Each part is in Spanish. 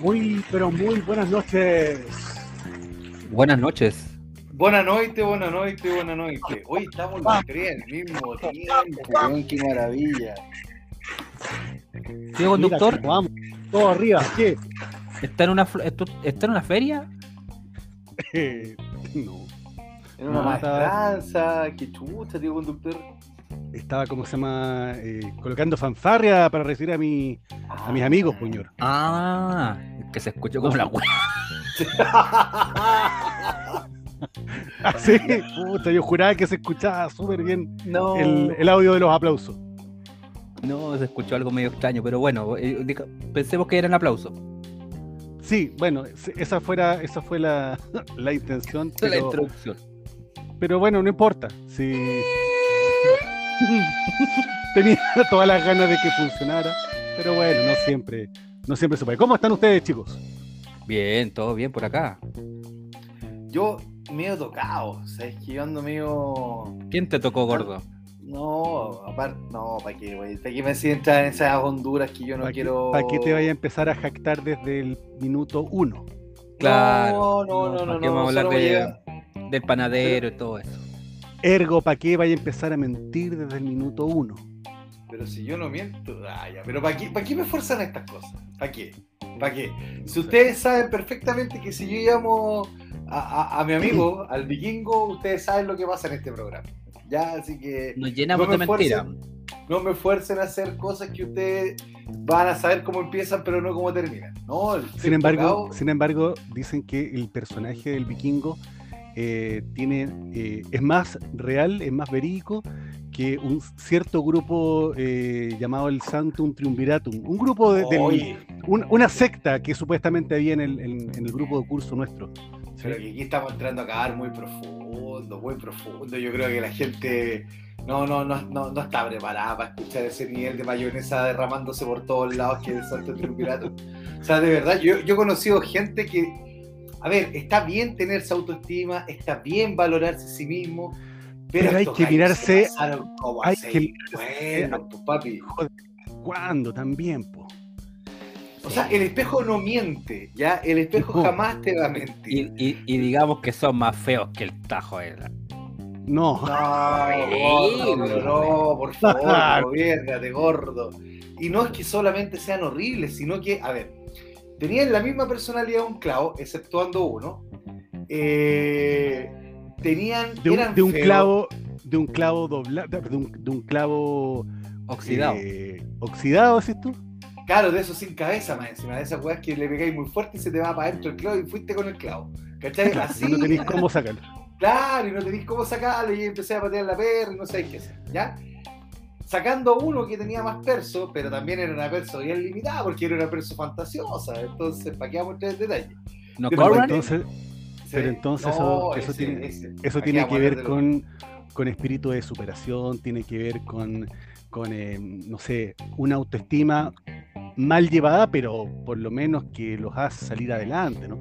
Muy, pero muy buenas noches. Buenas noches. Buenas noches, buenas noches, buenas noches. Hoy estamos los tres al mismo tiempo, weón, qué maravilla. Tío conductor, Mira, vamos, todo arriba. ¿Qué? ¿está en una, ¿está en una feria? Eh, no. En una No, maestranza, qué chucha, tío conductor. Estaba, como se llama? Eh, colocando fanfarria para recibir a, mi, a mis amigos, puñor. Ah, que se escuchó como la wea. Ah, sí, puta, yo juraba que se escuchaba súper bien No, el, el audio de los aplausos. no, se escuchó algo medio extraño, pero bueno, eh, pensemos que eran aplausos. Sí, bueno, esa, fuera, esa fue la, la intención, es la pero, introducción. pero bueno, no importa. Sí. Tenía todas las ganas de que funcionara, pero bueno, no siempre, no siempre se puede. ¿Cómo están ustedes, chicos? Bien, todo bien por acá. Yo medio tocado, ¿sabes? Que yo ando medio. ¿Quién te tocó, gordo? No, aparte, no, ¿para qué, güey? ¿Para qué me entrar en esas honduras que yo no ¿Para quiero. que te vaya a empezar a jactar desde el minuto uno? Claro. No, no, no, no. ¿para qué vamos a hablar de- del panadero y todo eso. Ergo, ¿para qué vaya a empezar a mentir desde el minuto uno? Pero si yo no miento, ah, ya, pero ¿para qué, ¿para qué me fuerzan estas cosas? ¿Para qué? ¿Para qué? Si ustedes saben perfectamente que si yo llamo a, a- a mi amigo, al vikingo, ustedes saben lo que pasa en este programa. Ya, así que Nos llenamos No de me mentiras. no me fuercen a hacer cosas que ustedes van a saber cómo empiezan, pero no cómo terminan. No, Sin embargo, tocado- sin embargo, dicen que el personaje del vikingo eh, tiene, eh, es más real, es más verídico que un cierto grupo eh, llamado el Santum Triumviratum, un grupo de, del- Oye, un- una secta que supuestamente había en el, en- en el grupo de curso nuestro. pero que aquí estamos entrando a cavar muy profundo, muy profundo. Yo creo que la gente no, no, no, no, no está preparada para escuchar ese nivel de mayonesa derramándose por todos lados que es el Santo Triunvirato. O sea, de verdad, yo, yo he conocido gente que, a ver, está bien tenerse autoestima, está bien valorarse a sí mismo, pero, Pero hay que mirarse- hay a que mirarse- Bueno, pues, papi. ¿Cuándo también, po? O sea, el espejo no miente, ¿ya? El espejo No. jamás te va a Y, mentir. y- y digamos que son más feos que el tajo. eh. No, No, gordo, no, por favor, gobiernate, gordo. Y no es que solamente sean horribles, sino que, a ver, tenían la misma personalidad de un clavo, exceptuando uno. Eh, tenían. de un, de un clavo, de un clavo doblado, de un, de un clavo Oxidado. eh, oxidado, ¿decís tú? Claro, de eso sin cabeza más encima, de esas weas que le pegáis muy fuerte y se te va para adentro el clavo y fuiste con el clavo. ¿Cachai? Así. Y no tenéis cómo sacarlo. Claro, y no tenéis cómo sacarlo, y empecé a patear la perra y no sabéis qué hacer, ¿ya? Sacando a uno que tenía más perso, pero también era una perso bien limitada, porque era una perso fantasiosa, entonces, ¿para qué vamos a entrar en detalle? ¿No pero? Entonces, Pero entonces eso- eso tiene- eso ¿para qué tiene que ver con, con espíritu de superación, tiene que ver con, con eh, no sé, una autoestima mal llevada, pero por lo menos que los hace salir adelante, ¿no?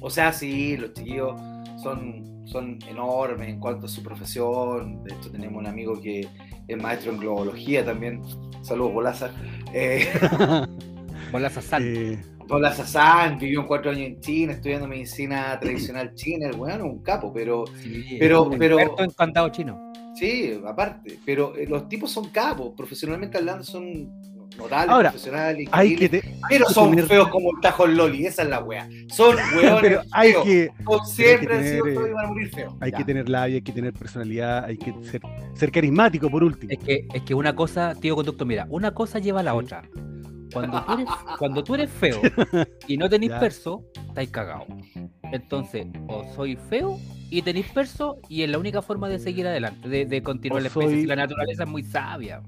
O sea, sí, los chiquillos son, son enormes en cuanto a su profesión. De hecho, tenemos un amigo que es maestro en globología también. Saludos, Bolaza. Eh, Bolas a sal. Eh, Bolaza San vivió cuatro años en China estudiando medicina tradicional china. El es un capo, pero Sí, pero- un pero- experto en candado chino. Sí, aparte, pero eh, los tipos son capos, profesionalmente hablando son notables, Ahora, profesionales, hay que, increíbles, te- pero que son tener- feos como el tajo Loli, esa es la wea. Son weones pero hay feos, que, siempre que han sido tener, feos eh, y van a morir feos. hay Ya. que tener labia, hay que tener personalidad, hay que ser, ser carismático por último. Es que, es que una cosa, tío conducto, mira, una cosa lleva a la otra. Cuando tú eres, cuando tú eres feo y no tenés Ya. perso, estáis cagados. Entonces, o soy feo y tenéis perso, y es la única forma de seguir adelante, de, de continuar O la especie. soy- Si La naturaleza es muy sabia.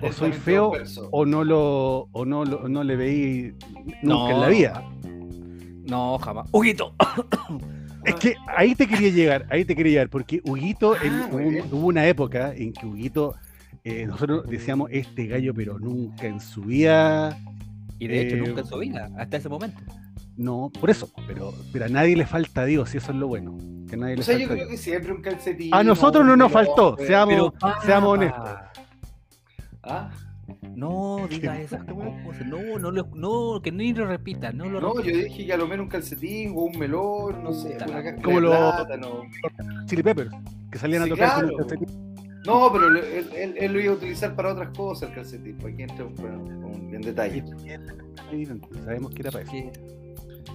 O soy feo o no lo, o no, lo- no le veí nunca No. en la vida. No, jamás. ¡Huguito! Es que ahí te quería llegar, ahí te quería llegar, porque Huguito, Ah, hubo, una época en que Huguito, eh, nosotros decíamos, este gallo, pero nunca en su vida, Y de hecho, Eh, nunca en su vida, hasta ese momento. No, por eso, pero, pero a nadie le falta Dios, y eso es lo bueno. Que a nadie O le sea, yo falta creo Dios. que siempre un calcetín. A nosotros no nos faltó, seamos, Pero, seamos honestos. ¿Ah? No diga esas cosas. No, no, lo- no, que ni lo repita. No lo No, repita. yo dije que a lo menos un calcetín o un melón, no sé, una Como los- plátano. Chili Peppers, que salían Sí, a tocar con claro. un calcetín. No, pero él, él- él lo iba a utilizar para otras cosas, el calcetín. Pues aquí entra un, un- un- en detalle. Sabemos que era para eso.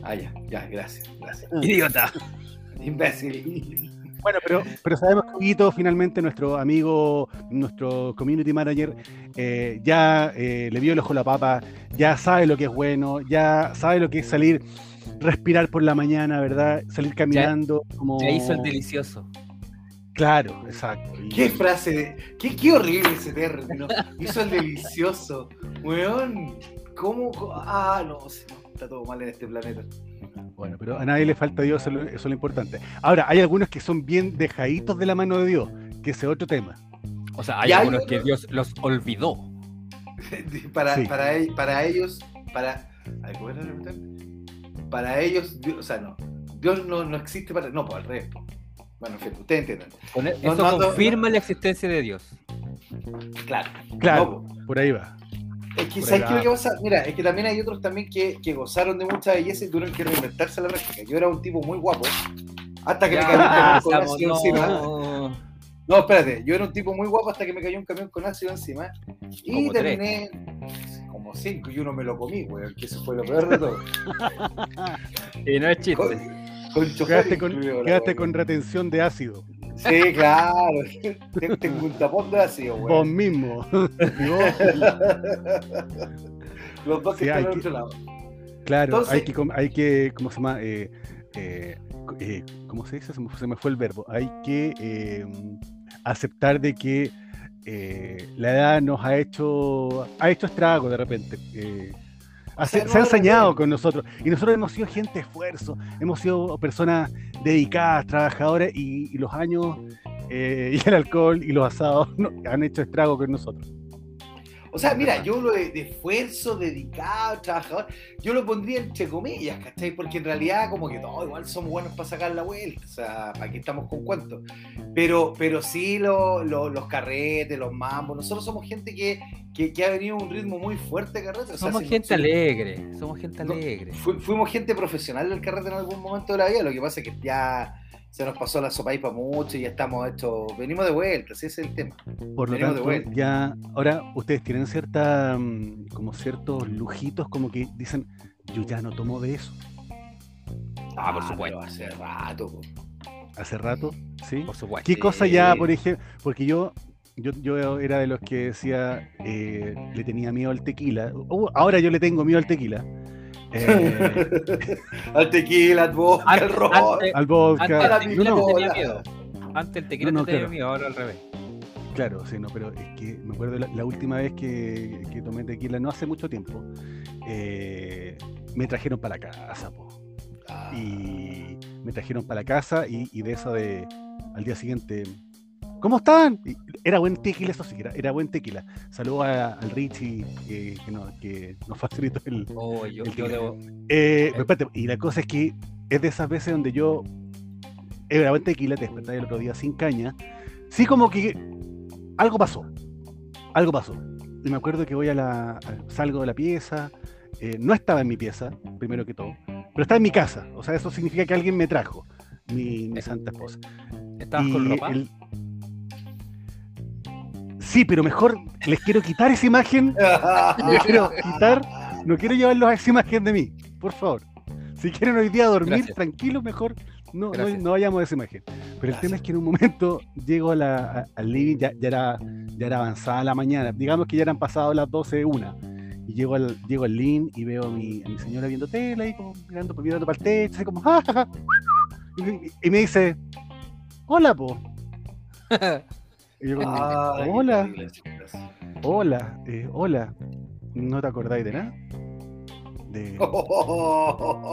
Ah, ya, ya, gracias, gracias. Idiota. Imbécil. Bueno, pero, pero sabemos que Huguito, finalmente, nuestro amigo, nuestro community manager, eh, ya eh, le vio el ojo a la papa, ya sabe lo que es bueno, ya sabe lo que es salir, respirar por la mañana, ¿verdad? Salir caminando como... Ya hizo el delicioso. Claro, exacto. Y- Qué frase, de- qué, qué horrible ese término. Hizo el delicioso. Weón, ¿cómo? Ah, no, está todo mal en este planeta. Bueno, pero a nadie le falta Dios, eso es lo, importante. Ahora, hay algunos que son bien dejaditos de la mano de Dios, que ese es otro tema. O sea, hay algunos otro- que Dios los olvidó. para, Sí. para, e- para ellos, para. Para ellos, Dios- o sea, no. Dios no, no existe para. No, pues al revés. po. Bueno, en fin, ustedes entienden. E- No, Eso no, no, confirma la existencia de Dios. Claro. Claro, No, po. por ahí va. Es que, ¿sabes qué es lo que pasa? Mira, es que también hay otros también que, que gozaron de mucha belleza y tuvieron que reinventarse a la práctica. Yo era un tipo muy guapo. Hasta que me cayó un camión con ácido encima. no. Espérate, yo era un tipo muy guapo hasta que me cayó un camión con ácido encima. Y Como tres. terminé como cinco y uno me lo comí, weón, que eso fue lo peor de todo. Y no es chiste. Con, Quedaste con retención de ácido. Sí, claro. Tengo un tapón de ácido, Vos weón. mismo. Vos, Los dos que Sí, están al que- otro lado. claro, Entonces- hay que, com- hay que, ¿cómo se llama? Eh, eh, eh, ¿Cómo se dice? Se me, se me fue el verbo. Hay que eh, aceptar de que eh, la edad nos ha hecho, ha hecho estrago de repente. Se, se ha de ensañado repente. con nosotros. Y nosotros hemos sido gente de esfuerzo, hemos sido personas dedicadas, trabajadoras, y, y los años eh, y el alcohol y los asados no- han hecho estrago con nosotros. O sea, mira, yo lo de, de esfuerzo, dedicado, trabajador, yo lo pondría entre comillas, ¿cachai? Porque en realidad como que todos igual somos buenos para sacar la vuelta, o sea, ¿para qué estamos con cuentos? Pero, pero sí lo- lo- los carretes, los mambos, nosotros somos gente que, que, que ha venido a un ritmo muy fuerte de carrete. o sea, Somos si- gente alegre. Somos gente No, alegre. fu- fuimos gente profesional del carrete en algún momento de la vida, lo que pasa es que ya se nos pasó la sopa para mucho y ya estamos hechos, venimos de vuelta, ese es el tema. Por lo Venimos de tanto, vuelta. ya ahora ustedes tienen cierta mm, como ciertos lujitos como que dicen, yo ya no tomo de eso. Ah, por pero supuesto. hace rato. po. Hace rato, ¿sí? Por supuesto. ¿Qué cosa ya, por ejemplo? Porque yo, yo, yo era de los que decía, eh, le tenía miedo al tequila. Uh, ahora yo le tengo miedo al tequila. Eh, al tequila, al vodka, al antes- al vodka. Antes la el tequila No, no, te tenía miedo. Antes el tequila No, no, te tenía claro. miedo, ahora al revés. Claro, sí, no, pero es que me acuerdo la, la última vez que, que tomé tequila, no hace mucho tiempo, eh, me trajeron para la casa, po. Ah, y me trajeron para la casa y, y de eso de al día siguiente, ¿cómo están? Y era buen tequila, eso sí, era, era buen tequila. Saludos a- al Richie que, que, no- que nos facilitó el... Oh, yo, El yo debo. Eh, espérate, y la cosa es que es de esas veces donde yo era buen tequila, te despertaba el otro día sin caña, sí como que algo pasó, algo pasó. Y me acuerdo que voy a la, salgo de la pieza, eh, no estaba en mi pieza, primero que todo, pero estaba en mi casa, o sea, eso significa que alguien me trajo, mi, mi santa esposa. ¿Estabas con ropa? el- Sí, pero mejor les quiero quitar esa imagen, les quiero quitar, no quiero llevarlos a esa imagen de mí, por favor. Si quieren hoy día dormir Gracias. tranquilos, mejor no, no, vayamos a esa imagen. Pero el tema es que en un momento llego a la, a- al living, ya, ya, era, ya era avanzada la mañana, digamos que ya eran pasadas las 12, una. Y llego al, llego al living y veo a mi, a mi señora viendo tela y como mirando, mirando para el techo, así como, "Ja, ja, ja". Y, y me dice, hola, po. Y yo como, qué hola. Hola, eh, hola. ¿No te acordáis de nada? ¿De,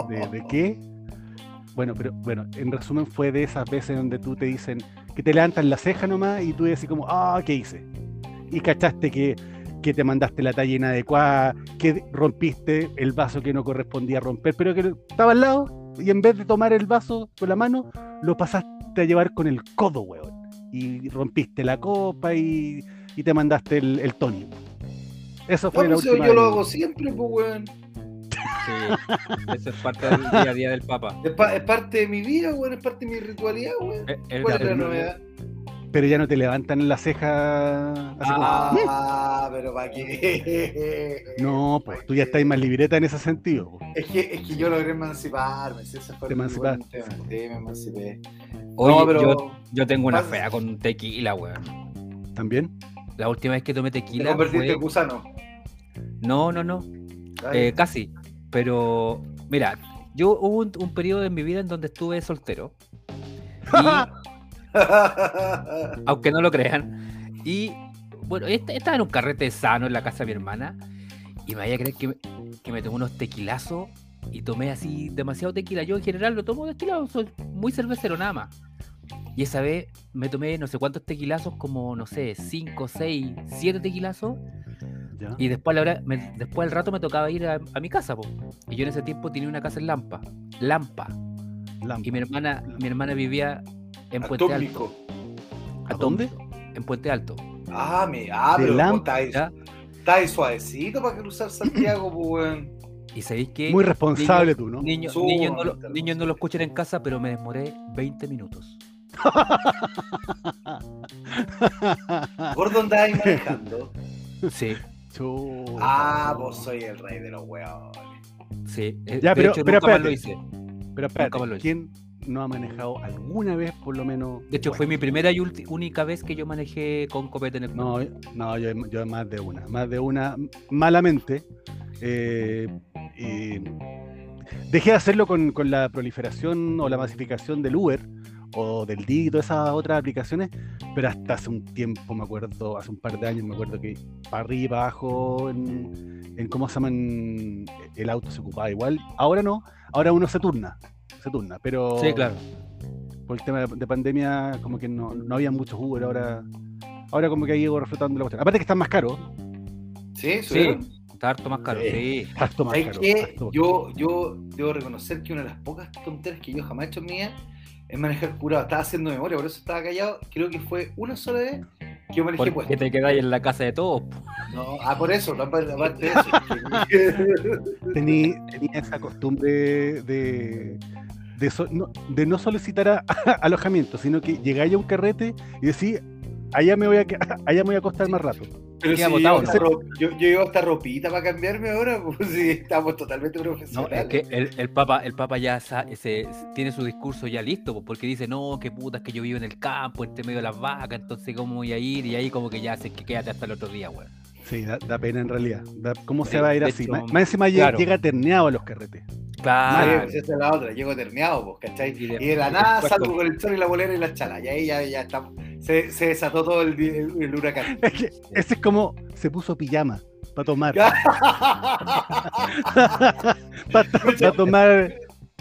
de, de qué? Bueno, pero bueno, en resumen fue de esas veces donde tú te dicen que te levantan la ceja nomás y tú dices como, ah, ¿qué hice? Y cachaste que, que te mandaste la talla inadecuada, que rompiste el vaso que no correspondía romper, pero que estaba al lado y en vez de tomar el vaso con la mano, lo pasaste a llevar con el codo, weón. Y rompiste la copa y, y te mandaste el, el Tony. Eso fue No, la pues, última yo lo hago siempre, pues, weón. Sí, eso es parte del día a día del Papa. Es, pa- es parte de mi vida, weón. Es parte de mi ritualidad, weón. El- ¿Cuál es la novedad? Pero ya no te levantan la ceja así como, Ah, pero para qué. No, pues tú ya estás más libreta en ese sentido. Es que, es que yo logré emanciparme. Si ese fue Te. Sí, me emancipé. Oye, no, pero. yo, yo tengo una fea con tequila, weón. ¿También? La última vez que tomé Te tequila convertiste fue... en gusano. No, no, no. Eh, casi. Pero, mira, yo hubo un, un periodo en mi vida en donde estuve soltero. Y, aunque no lo crean. Y, bueno, est- estaba en un carrete sano en la casa de mi hermana. Y me vaya a creer que, me- que me tomé unos tequilazos y tomé así demasiado tequila. Yo en general lo tomo destilado, soy muy cervecero nada más. Y esa vez me tomé no sé cuántos tequilazos, como no sé, 5, 6, 7 tequilazos. ¿Ya? Y después, a la hora- me- después al rato me tocaba ir a, a mi casa, po. y yo en ese tiempo tenía una casa en Lampa, Lampa, Lampa. y mi hermana, mi hermana vivía en Puente Alto. ¿A dónde? En Puente Alto. Ah, me. Ah, pero está está ahí suavecito para cruzar Santiago, pues, weón. Y sabéis que Muy responsable tú, ¿no? niños, no lo, niños no lo escuchan en casa, pero me demoré 20 minutos. Gordo andaba ahí manejando. Sí, Chuta. Ah, vos soy el rey de los weones. sí. eh, Ya, de pero- hecho, pero nunca más lo hice. Pero Nunca más lo espérate, hice. ¿quién no ha manejado alguna vez por lo menos? De hecho, fue mi primera y única vez que yo manejé con copete en el No, no yo, yo más de una. Más de una, malamente. eh, y dejé de hacerlo con, con la proliferación o la masificación del Uber o del Didi y todas esas otras aplicaciones, pero hasta hace un tiempo, me acuerdo, hace un par de años, me acuerdo que para arriba, abajo, en, en cómo se llaman, el auto se ocupaba igual. Ahora no, ahora uno se turna, se turna, pero Sí, claro. por el tema de, de pandemia, como que no, no había muchos Uber, ahora, ahora como que ha ido reflotando la cuestión. Aparte que están más caros, ¿Sí? Sí, está harto más caro. Sí. Sí. harto más ¿Sabes caro. harto Yo, yo debo reconocer que una de las pocas tonteras que yo jamás he hecho en mi vida es manejar curado. Estaba haciendo memoria, por eso estaba callado. Creo que fue una sola vez que yo manejé puesto. te quedáis en la casa de todos. No, ah, por eso, aparte de eso. Tení- tenía esa costumbre de, de, so- no, de no solicitar a- alojamiento, sino que llegáis a un carrete y decís, allá me voy a, que- allá me voy a acostar más rato. Pero si yo, botado, ro- yo, yo llevo esta ropita para cambiarme ahora, pues sí, estamos totalmente No, profesionales. es que el, el Papa, el Papa ya sa- se- tiene su discurso ya listo, po, porque dice, no, qué putas que yo vivo en el campo, entre medio de las vacas, entonces cómo voy a ir, y ahí como que ya sé que quédate hasta el otro día, weón. Sí, da, da pena en realidad. Da- ¿Cómo se De- va a ir así? hecho, Más, más encima claro. llega terneado a los carretes. Claro. esa es la otra, llego terneado, pues, ¿cachai? Y de- Y de la nada después salgo con- el chorro y la bolera y la chala. Y ahí ya, ya estamos. Se, se desató todo el, el- el huracán. Es que ese es como se puso pijama para tomar. Para tomar,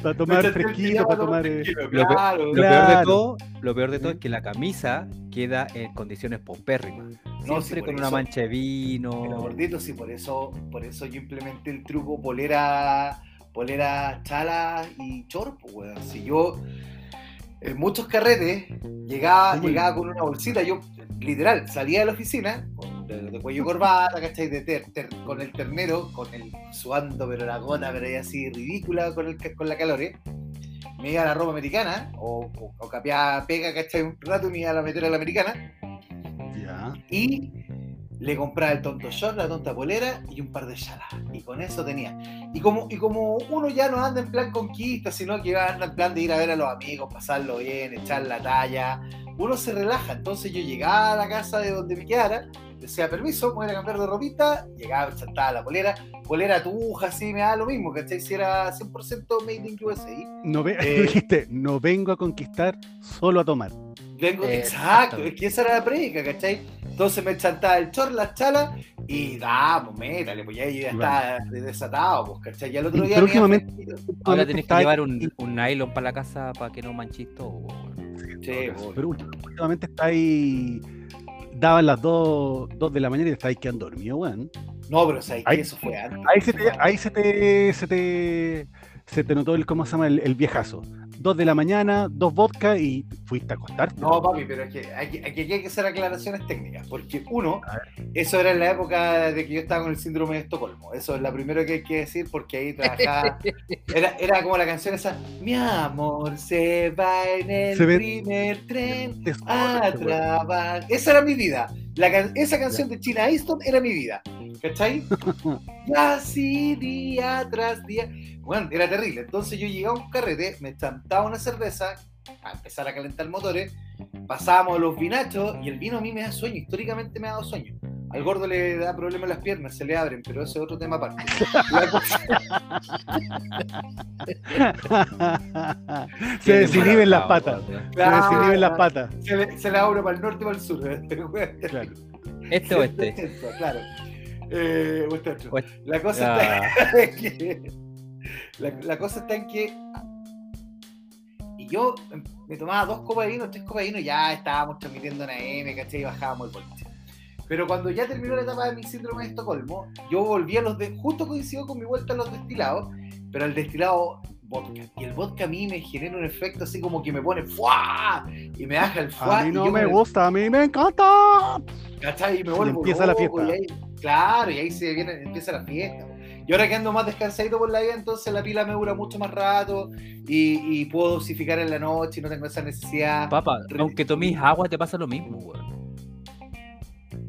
para tomar fresquito, para tomar. eh, Lo, pe- Claro, lo peor de todo, lo peor de todo es que la camisa queda en condiciones pompérrimas. No, Siempre con una eso- mancha de Pero vino. gordito, sí, por eso, por eso yo implementé el truco polera, polera chala y chor, pues, weón. Si yo en muchos carretes llegaba, llegaba con una bolsita, yo literal salía de la oficina de, de cuello corbata, ¿cachai? De ter- ter- con el ternero, con el sudando, pero la gota, pero ahí así ridícula con, el, con la calor, ¿eh? Me iba a la ropa americana, o, o, o capeaba pega, ¿cachai? Un rato y me iba a la meter a la americana, Ya. y le compraba el tonto short, la tonta polera y un par de chalas. Y con eso tenía. Y como, y como uno ya no anda en plan conquista, sino que anda en plan de ir a ver a los amigos, pasarlo bien, echar la talla, uno se relaja. Entonces yo llegaba a la casa de donde me quedara, decía permiso, me voy a cambiar de ropita, llegaba, saltaba la polera, polera tuja, así me da lo mismo, ¿cachai? Si era 100% made in USA. No ve- Eh. dijiste, no vengo a conquistar, solo a tomar. Vengo, Eh, exacto, es que esa era la predica, ¿cachai? Entonces me chantaba el chor, las chalas, y damos, métale, pues ya ya estaba desatado, pues, ¿cachai? Y al otro día. últimamente-. Ahora tenés que está- llevar un, un nylon para la casa para que no manchis todo. Sí, pues. Pero últimamente está ahí daban las 2, de la mañana y te estabas quedando dormido, weón. No, pero o sea, Ahí- eso fue antes. Ahí se te, ahí se te, se te, se te notó el, ¿cómo se llama? El, el viejazo. 2 de la mañana, dos vodka y fuiste a acostarte. No, papi, pero es que aquí, aquí hay que hacer aclaraciones técnicas, porque uno, eso era en la época de que yo estaba con el síndrome de Estocolmo, eso es lo primero que hay que decir, porque ahí trabajaba, era, era como la canción esa, mi amor se va en el Se ve- primer tren a weón. trabajar, esa era mi vida, La esa canción de China Easton era mi vida, ¿cachai? Y así día tras día, bueno, era terrible, entonces yo llegaba a un carrete, me chantaba una cerveza, a empezar a calentar motores, pasábamos a los vinachos y el vino a mí me da sueño, históricamente me ha dado sueño. Al gordo le da problema en las piernas, se le abren, pero ese es otro tema aparte. Se desinhiben las patas. Se desinhiben las patas. se, le, se le abre para el norte y para el sur. Claro. Este o este. Claro. Eh, este. La cosa está en que. La, la cosa está en que. Y yo me tomaba dos copas de vino, tres copas de vino, ya estábamos transmitiendo en AM, ¿cachai? Y bajábamos el boliche. Pero cuando ya terminó la etapa de mi síndrome de Estocolmo, yo volví a los de. Justo coincido con mi vuelta a los destilados, pero al destilado vodka. Y el vodka a mí me genera un efecto así como que me pone ¡fuá! Y me baja el fuá. A mí no me gusta, a mí me encanta. ¿Cachai? Y me vuelvo empieza la fiesta. y ahí- claro, y ahí se viene, empieza la fiesta. Y ahora que ando más descansadito por la vida, entonces la pila me dura mucho más rato y, y puedo dosificar en la noche y no tengo esa necesidad. Papá, aunque tomes agua te pasa lo mismo.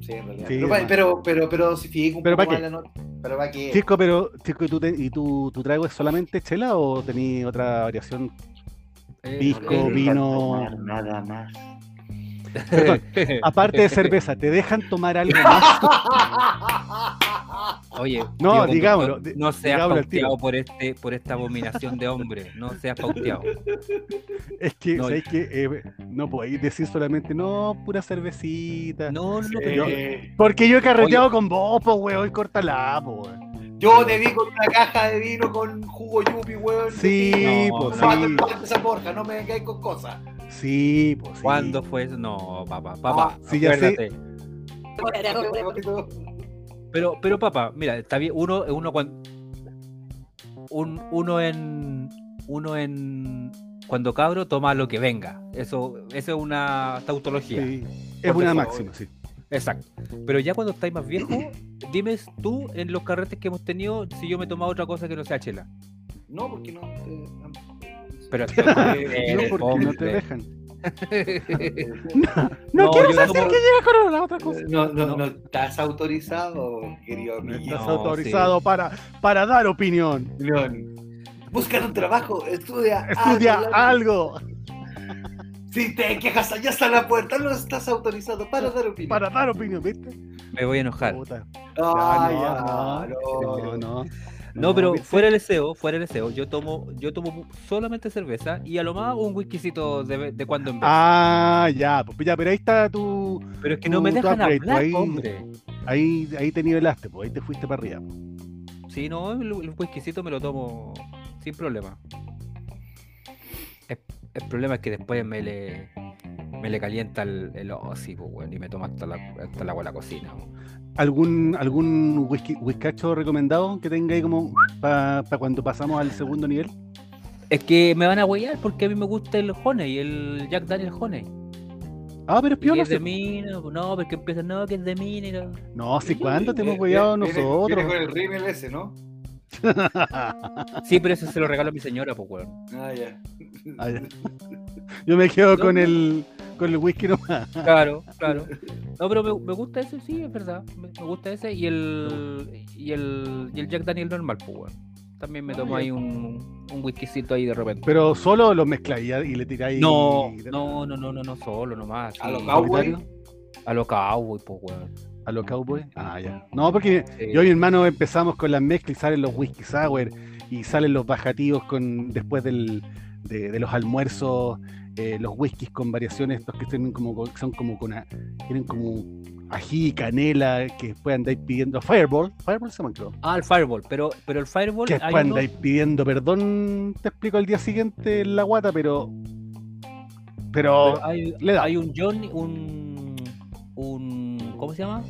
Sí, en realidad. Sí, pero, pa- hermano. pero, pero, pero dosifico un ¿Pero poco pa' más qué? la noche. Pero para qué. Chico, pero, Chico, ¿y, tú te- y tu, tu trago es solamente chela o tenías otra variación? Eh, Pisco, eh, vino. Nada más. Perdón, Aparte de cerveza, ¿te dejan tomar algo más? Oye, No, Diego digámoslo, di- no seas digámoslo pauteado por este, por esta abominación de hombre, no seas pauteado. Es que, No. Eh, no podéis decir solamente, no, pura cervecita. No, no, pero Eh, Porque yo he carreteado con vos, po, weón, córtala, po, weón. yo te vi con una caja de vino con jugo yupi, weón. Sí, No, pues no. sí, esa porja, no me vengáis con cosas. Sí, pues sí. ¿cuándo fue eso? No, papá, papá, sí, ya sé. Pero, pero papá, mira, está bien, uno, uno cuando un, uno en uno en cuando cabro toma lo que venga. Eso, eso es una tautología. Sí, Es una favor. máxima, sí. Exacto. Pero ya cuando estáis más viejo, dime tú en los carretes que hemos tenido si yo me he tomado otra cosa que no sea chela. No, porque no. eh, Pero no, porque no te dejan. No, No, quiero yo saber tomo- que llega con la otra cosa. No, no, No. no, estás autorizado, querido No estás No, autorizado para, para dar opinión. León. Busca un trabajo, estudia. Estudia algo, algo Si te quejas, allá está la puerta, no estás autorizado para dar opinión. para dar opinión, ¿viste? Me voy a enojar. Puta. Ya, no, no. No. No, pero fuera el deseo, fuera el deseo, yo tomo, yo tomo solamente cerveza y a lo más un whiskycito de, de cuando en vez. Ah, ya, pues ya, pero ahí está tu. pero es que no me dejan upgrade, hablar, ahí- hombre. Ahí, ahí te nivelaste, pues ahí te fuiste para arriba. Sí, no, el, el whiskycito me lo tomo sin problema. El, el problema es que después me le, me le calienta el, el hocico, weón, y me toma hasta, la, hasta el agua de la cocina. weón. ¿Algún, algún whisky, whiskacho recomendado que tenga ahí como para cuando pasamos al segundo nivel? Es que me van a huellar porque a mí me gusta el Honey, el Jack Daniel Honey. Ah, pero es piola. es de sí. mina, no, porque empiezan, no, que es de mina. y no. No, si cuándo te hemos huellado eh, nosotros. Viene con el rímel ese, ¿no? Sí, pero eso se lo regalo a mi señora, pues, weón. Ah, ya. Ah. Yo me quedo No, con no. el con el whisky nomás. Claro, claro. No, pero me, me gusta ese, sí, es verdad. Me, me gusta ese y el, y el y el Jack Daniel normal, pues. También me Ah, tomo ahí un, un whiskycito ahí de repente. Pero solo los mezcláis y le tiráis. No, no, no, no, no, no, solo nomás. A los sí. cowboy. solitario. A los cowboy, pues, weón. A los cowboys. Ah, ya. No, porque Sí. yo y mi hermano empezamos con las mezclas y salen los whisky sour y salen los bajativos con después del, de, de los almuerzos, eh, los whiskies con variaciones, estos que tienen como, son como con a- tienen como ají, canela, que después andáis pidiendo Fireball. Fireball se creo. Ah, el Fireball, pero, pero el Fireball Que después uno- andáis pidiendo perdón, te explico el día siguiente en la guata, pero. Pero. pero hay, le da. hay un Johnny, un un ¿Cómo se llama?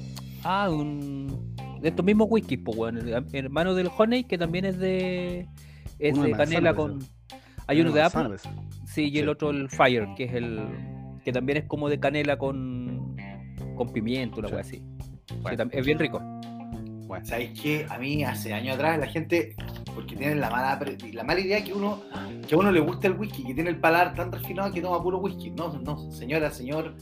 Ah, un. De estos mismos whisky, pues, el Hermano del Honey, que también es de. Es Uno de de canela manzana, con. Hay uno de manzana, Apple. Sí, y el Sí. otro el Fire, que es el. Que también es como de canela con. Con pimiento, una Sí. cosa así. Bueno. es bien rico. Bueno, ¿Sabéis qué? A mí hace años atrás la gente, porque tienen la mala, la mala idea que uno, que a uno le gusta el whisky, que tiene el paladar tan refinado que toma puro whisky. No, no, señora, señor,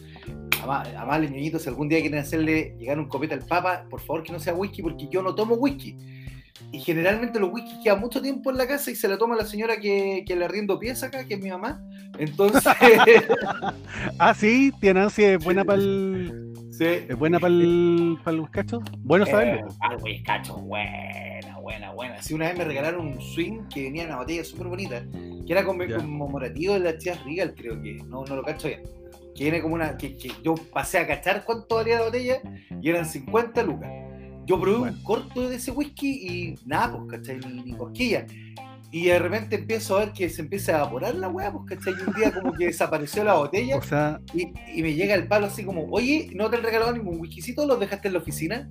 ama- amables ñoñitos, si algún día quieren hacerle llegar un copete al papa, por favor que no sea whisky, porque yo no tomo whisky. Y generalmente los whiskies quedan mucho tiempo en la casa y se la toma la señora que, que le arriendo pieza acá, que es mi mamá. Entonces, Ah, sí, Tianancia es buena para el. sí. Es buena para el, para el whiskacho. Bueno saberlo. Eh, al whiskacho, buena, buena, buena. Sí, una vez me regalaron un swing que venía en una botella súper bonita, que era conmemorativo de la Chivas Regal, creo que, no, no lo cacho bien. Que viene como una, que, que yo pasé a cachar cuánto valía la botella y eran 50 lucas. Yo probé Bueno. un corto de ese whisky y nada, pues, ¿cachai? Ni, ni cosquilla. Y de repente empiezo a ver que se empieza a evaporar la weá, pues, ¿cachai? Y un día como que desapareció la botella O sea, y, y me llega el palo así como, oye, ¿no te han regalado ningún whiskycito? ¿Los dejaste en la oficina?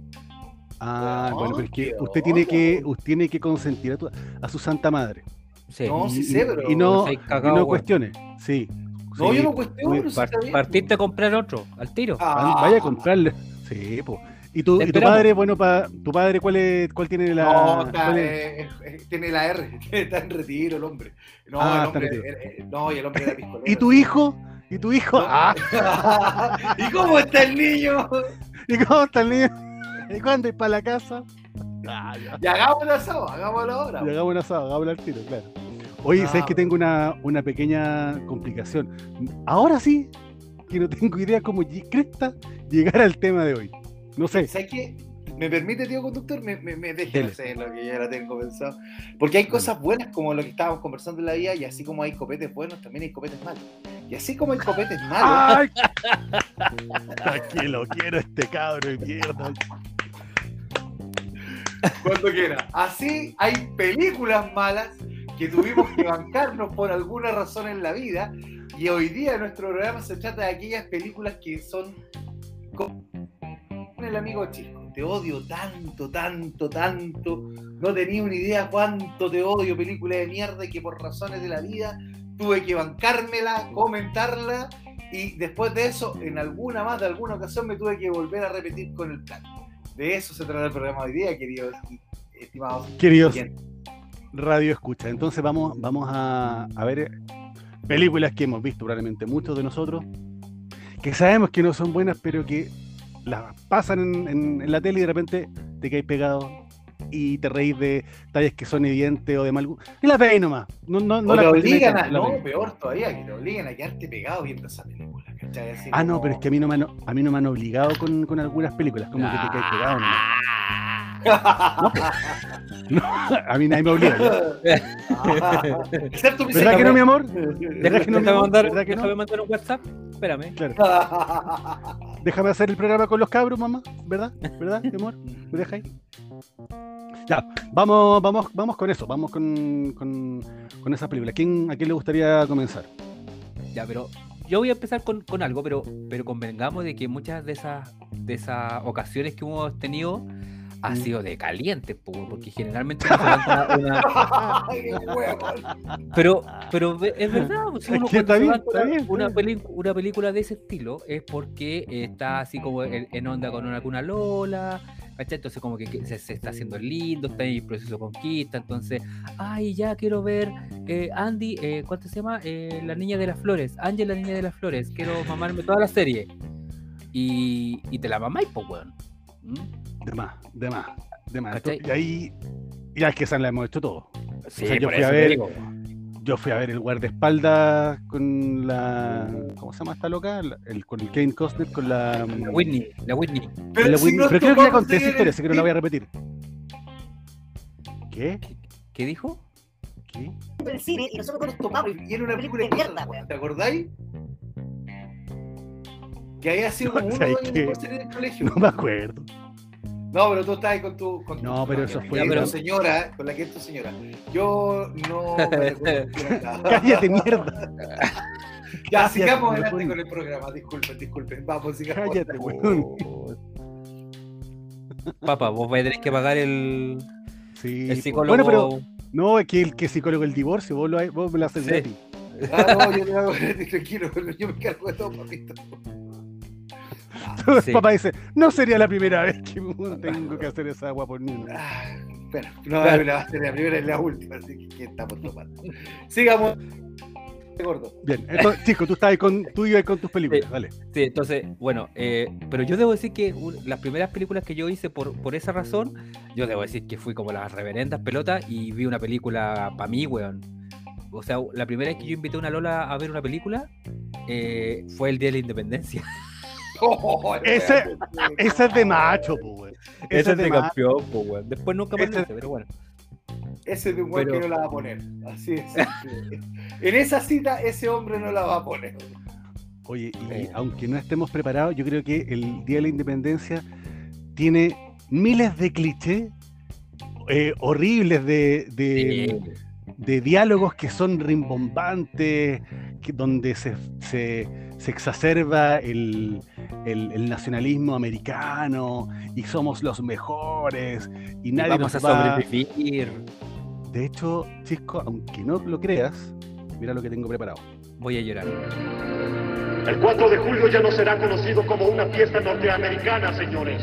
ah, No, bueno, pero es que usted tiene que, usted tiene que consentir a, tu- a su santa madre. Sí. No, y, sí sé, pero- y no, Soy y no weón. cuestione. Sí. No, sí, yo no cuestiono, Par- partiste a comprar otro, al tiro. Ah, Vaya a comprarle. Sí, pues. ¿Y tu, y tu padre, bueno, para tu padre, cuál es, cuál tiene la. No, está, cuál es- eh, eh, tiene la R, está en retiro el hombre. No, Ah, el está en hombre, retiro. eh, eh, no, y el hombre era piscolero. ¿Y tu hijo? ¿Y tu hijo? No. Ah, ¿Y cómo está el niño? ¿y cómo está el niño? ¿Y cuándo es para la casa? Ah, ya. Y hagámoslo asado, hagámoslo ahora. Y hagamos un asado, hagámoslo al tiro, claro. Oye, Ah, ¿sabes que tengo una, una pequeña complicación? Ahora sí, que no tengo idea cómo cresta llegar al tema de hoy. No sé. ¿Sabes qué? ¿Me permite, tío conductor? Me, hacer lo que ya la tengo pensado. Porque hay cosas buenas como lo que estábamos conversando en la vida, y así como hay copetes buenos, también hay copetes malos. Y así como hay copetes malos, ¡Ay! Ay, que lo quiero este cabro de mierda. cuando quiera. Así hay películas malas que tuvimos que bancarnos por alguna razón en la vida. Y hoy día nuestro programa se trata de aquellas películas que son el amigo chico. Te odio tanto, tanto, tanto. No tenía una idea cuánto te odio, película de mierda, y que por razones de la vida tuve que bancármela, comentarla. Y después de eso, en alguna más de alguna ocasión, me tuve que volver a repetir con el plan. De eso se trata el programa hoy día, queridos estimados. Queridos radio escucha. Entonces vamos, vamos a, a ver películas que hemos visto probablemente muchos de nosotros, que sabemos que no son buenas, pero que las pasan en, en- en la tele y de repente te caes pegado y te reís de tallas que son evidentes o de mal gusto. Y la veis nomás. No, no, no o la obligan a, la no, peor todavía, que te obligan a quedarte pegado viendo esa película, ¿cachai? Así Ah, no, como- pero es que a mí no me han, a mí no me han obligado con, con algunas películas, como que te caes pegado nomás. No, a mí nadie me obliga. Excepto mi ¿Verdad que no, mi amor? ¿Verdad que no, mi déjame, amor? mandar, ¿Verdad que no? déjame mandar un WhatsApp. Espérame. Claro. Déjame hacer el programa con los cabros, mamá. ¿Verdad? ¿Verdad, mi amor? ¿Me deja ahí? Ya, vamos, vamos, vamos con eso, vamos con, con, con esa película. ¿Quién, ¿A quién le gustaría comenzar? Ya, pero yo voy a empezar con, con algo, pero, pero convengamos de que muchas de esas, de esas ocasiones que hemos tenido Mm. sido de calientes, po, porque generalmente se una- pero, pero es verdad, si uno cuando bien, una, bien, una una película de ese estilo es porque está así como en, en onda con alguna Lola, ¿cachai? Entonces como que, que se, se está haciendo lindo, está en el proceso de conquista, entonces, ay, ya quiero ver eh, Andy, eh, ¿cuánto se llama? Eh, la niña de las flores, Ángel la niña de las flores, quiero mamarme toda la serie. Y, y te la mamáis, pues, weón. ¿Mm? De más, de más, de más. Y ahí, ya es que esa la hemos hecho todo. Sí, sea, yo fui a ver-. Yo fui a ver el guardaespaldas con la. ¿Cómo se llama esta loca? La- El, con el Kane Costner, con la. La Whitney, la Whitney. Pero, la si Whitney- pero creo que ya conté esa historia, el así que no la voy a repetir. ¿Qué? ¿Qué dijo? ¿Qué? del cine y nosotros nos topamos. Y era una película de mierda, weón. ¿Te acordáis? Que había sido como uno o salir del colegio. No me acuerdo. No, pero tú estabas con tu. Con tu- No, pero eso fue- es pero- tu señora, con la que es tu señora. Yo no. Cállate, mierda. Ya, Cállate, sigamos adelante con el programa. Disculpen, disculpen. Vamos, sigamos. Cállate, weón. Papá, vos vais a tener que pagar el, Sí, el po. psicólogo. Bueno, pero no, es que el que psicólogo el divorcio, vos, lo, vos me lo haces Sí. Ah, no, yo te hago tranquilo, pero yo me cargo de todo, papito. Sí. Papá dice, no sería la primera vez que tengo que hacer esa agua por niño. Ah, bueno, no, Claro. va a ser la primera y la última, así que ¿qué estamos tomando? Sigamos. Gordo. Bien, entonces, chico, tú estabas con, tú ibas con tus películas, Sí. dale. Sí, entonces, bueno, eh, pero yo debo decir que un- las primeras películas que yo hice por, por esa razón, yo debo decir que fui como las reverendas pelotas y vi una película para mí, weón. O sea, la primera vez que yo invité a una Lola a ver una película eh, fue el Día de la Independencia. Oh, Ese- Esa es de macho, pues, güey. Ese es de macho. campeón, po, weón. Después nunca más Ese- pero bueno. Ese es de un güey Pero- que no la va a poner. Así es. en esa cita, ese hombre no la va a poner. Oye, y Sí. aunque no estemos preparados, yo creo que el Día de la Independencia tiene miles de clichés eh, horribles de, de, Sí. de diálogos que son rimbombantes, que, donde se, se, se exacerba el, el- el nacionalismo americano y somos los mejores y Y nadie vamos a nos va... sobrevivir. De hecho, Chisco, aunque no lo creas, mira lo que tengo preparado. Voy a llorar. El 4 de julio ya no será conocido como una fiesta norteamericana, señores,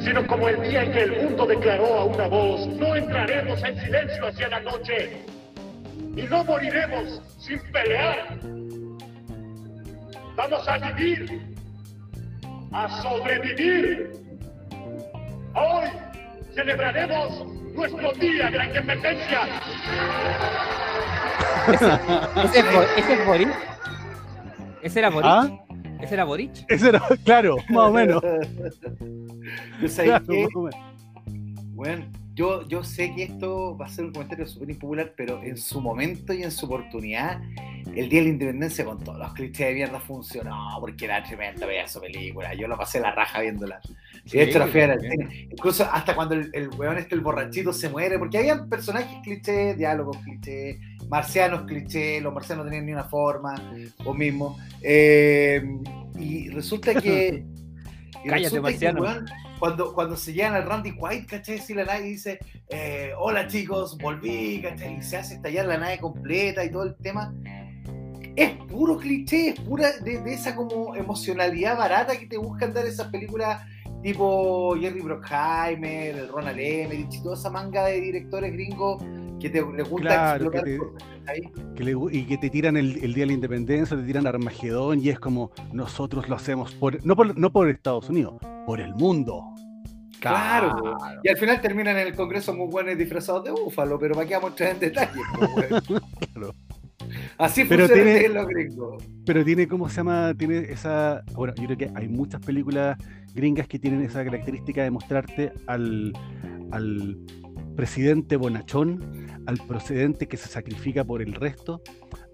sino como el día en que el mundo declaró a una voz, no entraremos en silencio hacia la noche y no moriremos sin pelear. Vamos a vivir, a sobrevivir. Hoy celebraremos nuestro día de la independencia. ¿Ese es, Bo- ese es Boric? ¿Ese era Boric? ¿Ah? ¿Ese era Boric? Ese era, claro, más o menos. ¿Tú sabes Claro, qué? más o menos. Bueno, yo, yo sé que esto va a ser un comentario súper impopular, pero en su momento y en su oportunidad, el Día de la Independencia con todos los clichés de mierda funcionó, porque era tremenda de película. Yo lo pasé la raja viéndola. Y de hecho la fui. Incluso hasta cuando el, el weón este, el borrachito, se muere, porque había personajes clichés, diálogos clichés, marcianos clichés, los marcianos no tenían ni una forma, o mismo. Eh, y resulta que. y Cállate, que, marciano. weón, cuando, cuando se llegan al Randy White, ¿cachai? Si la nave dice, eh, hola chicos, volví, ¿cachai? Y se hace estallar la nave completa y todo el tema. Es puro cliché, es pura de, de esa como emocionalidad barata que te buscan dar esas películas tipo Jerry Bruckheimer, el Ronald Emmerich y toda esa manga de directores gringos que te les gusta Claro, que le- y que te tiran el, el Día de la Independencia, te tiran Armagedón y es como nosotros lo hacemos por no por, no por Estados Unidos, por el mundo. Claro, y al final terminan en el Congreso muy buenos disfrazados de búfalo, pero para qué vamos a entrar en detalle. Claro. Así Pero funciona tiene- en los gringos. Pero tiene, ¿cómo se llama? Tiene esa. Bueno, yo creo que hay muchas películas gringas que tienen esa característica de mostrarte al, al presidente bonachón, al presidente que se sacrifica por el resto,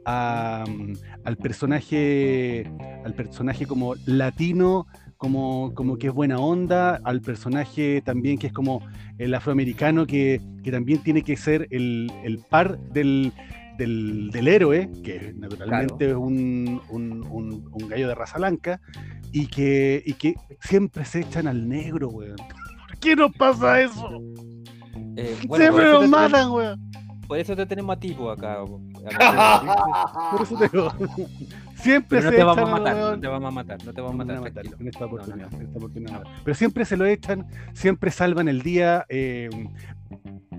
a, mm, al personaje, al personaje como latino, como, como que es buena onda, al personaje también que es como el afroamericano que, que también tiene que ser el, el par del, del, del héroe, que naturalmente es un, un, un- un gallo de raza blanca, y que, y que siempre se echan al negro, weón. ¿Por qué nos pasa eso? Eh, bueno, siempre nos matan, weón. por eso te tenemos a ti, po, acá. po. Por eso te digo. Siempre Pero no se te vamos a echan matar, no te vamos a matar, no te vamos a No matar. a matar en esta No, no, oportunidad, no. en esta oportunidad. Pero siempre se lo echan, siempre salvan el día. eh,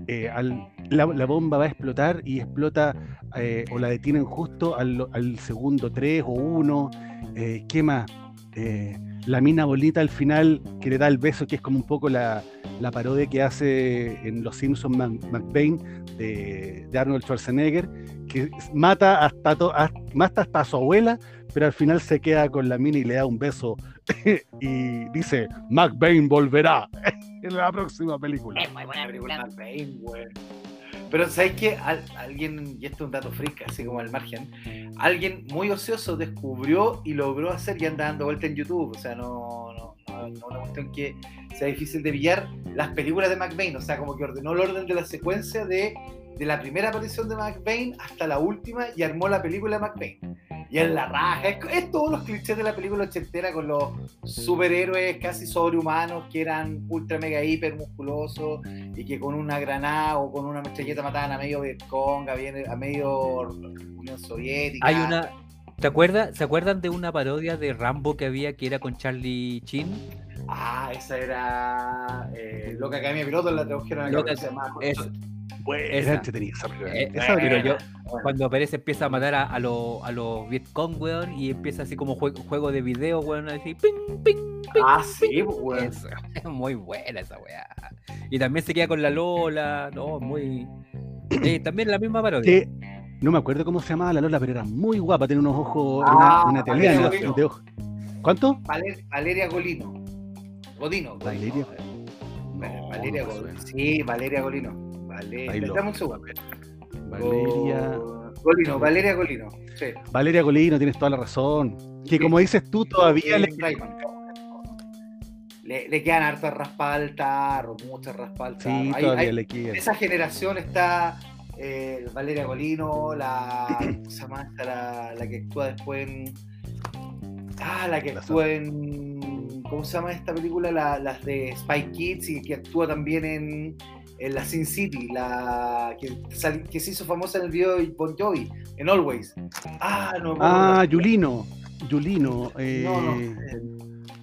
eh, al- la, la bomba va a explotar y explota eh, o la detienen justo al, al segundo 3 o 1. ¿Qué más? Eh, la mina bonita al final que le da el beso, que es como un poco la, parodia que hace en Los Simpsons McBain de, Arnold Schwarzenegger, que mata hasta, hasta- mata hasta su abuela, pero al final se queda con la mina y le da un beso y dice, McBain volverá en la próxima película. Es muy buena película. Pero ¿sabes qué? Al- alguien, y esto es un dato freak, así como al margen, alguien muy ocioso descubrió y logró hacer y anda dando vuelta en YouTube. O sea, no, no, no, no una cuestión que sea difícil de pillar las películas de McBain. O sea, como que ordenó el orden de la secuencia de, de la primera aparición de McBain hasta la última y armó la película de McBain. y en la raja. Es, es todos los clichés de la película ochentera con los superhéroes casi sobrehumanos que eran ultra mega hiper musculosos y que con una granada o con una metralleta mataban a medio Vietcong, a, a medio Unión Soviética. Hay una. ¿Te acuerdas, ¿Se acuerdan de una parodia de Rambo que había que era con Charlie Chin? Ah, esa era eh, Loca Academia de Pilotos, la tradujeron acá, Loca- pero se llamaba entretenida esa película. Eh, Esa pero película. yo, cuando aparece empieza a matar a, a los a los Vietcong, weón, y empieza así como jue- juego de video, weón, así, ping, ping, ping. Ah, sí, pues, weón. Eso, es muy buena esa weá. Y también se queda con la Lola, no, muy. Eh, también la misma parodia. Que no me acuerdo cómo se llamaba la Lola, pero era muy guapa, tenía unos ojos, Ah, una, una Valeria italiana Golino. de ojos. ¿Cuánto? Valer- Valeria Golino. Godino. Valeria. No, Valeria no Golino. Sí, Valeria Golino. Valeria. lo- Dame un segundo. Valeria. Go- Golino, Valeria Golino. Sí. Valeria Golino, tienes toda la razón. Que como dices tú, todavía le... Le, le quedan hartas raspadas al tarro, muchas al tarro. Sí, Hay- todavía hay- le En queda. esa generación está eh, Valeria Golino, la, ¿cómo se llama esta? la, la que actúa después en. Ah, la que La actúa en. ¿Cómo se llama esta película? La- las de Spy Kids y que actúa también en, en la Sin City, la que, sal- que se hizo famosa en el video de Bon Jovi, en Always. Ah, no. Ah, Yulino. Yulino. eh, No, no.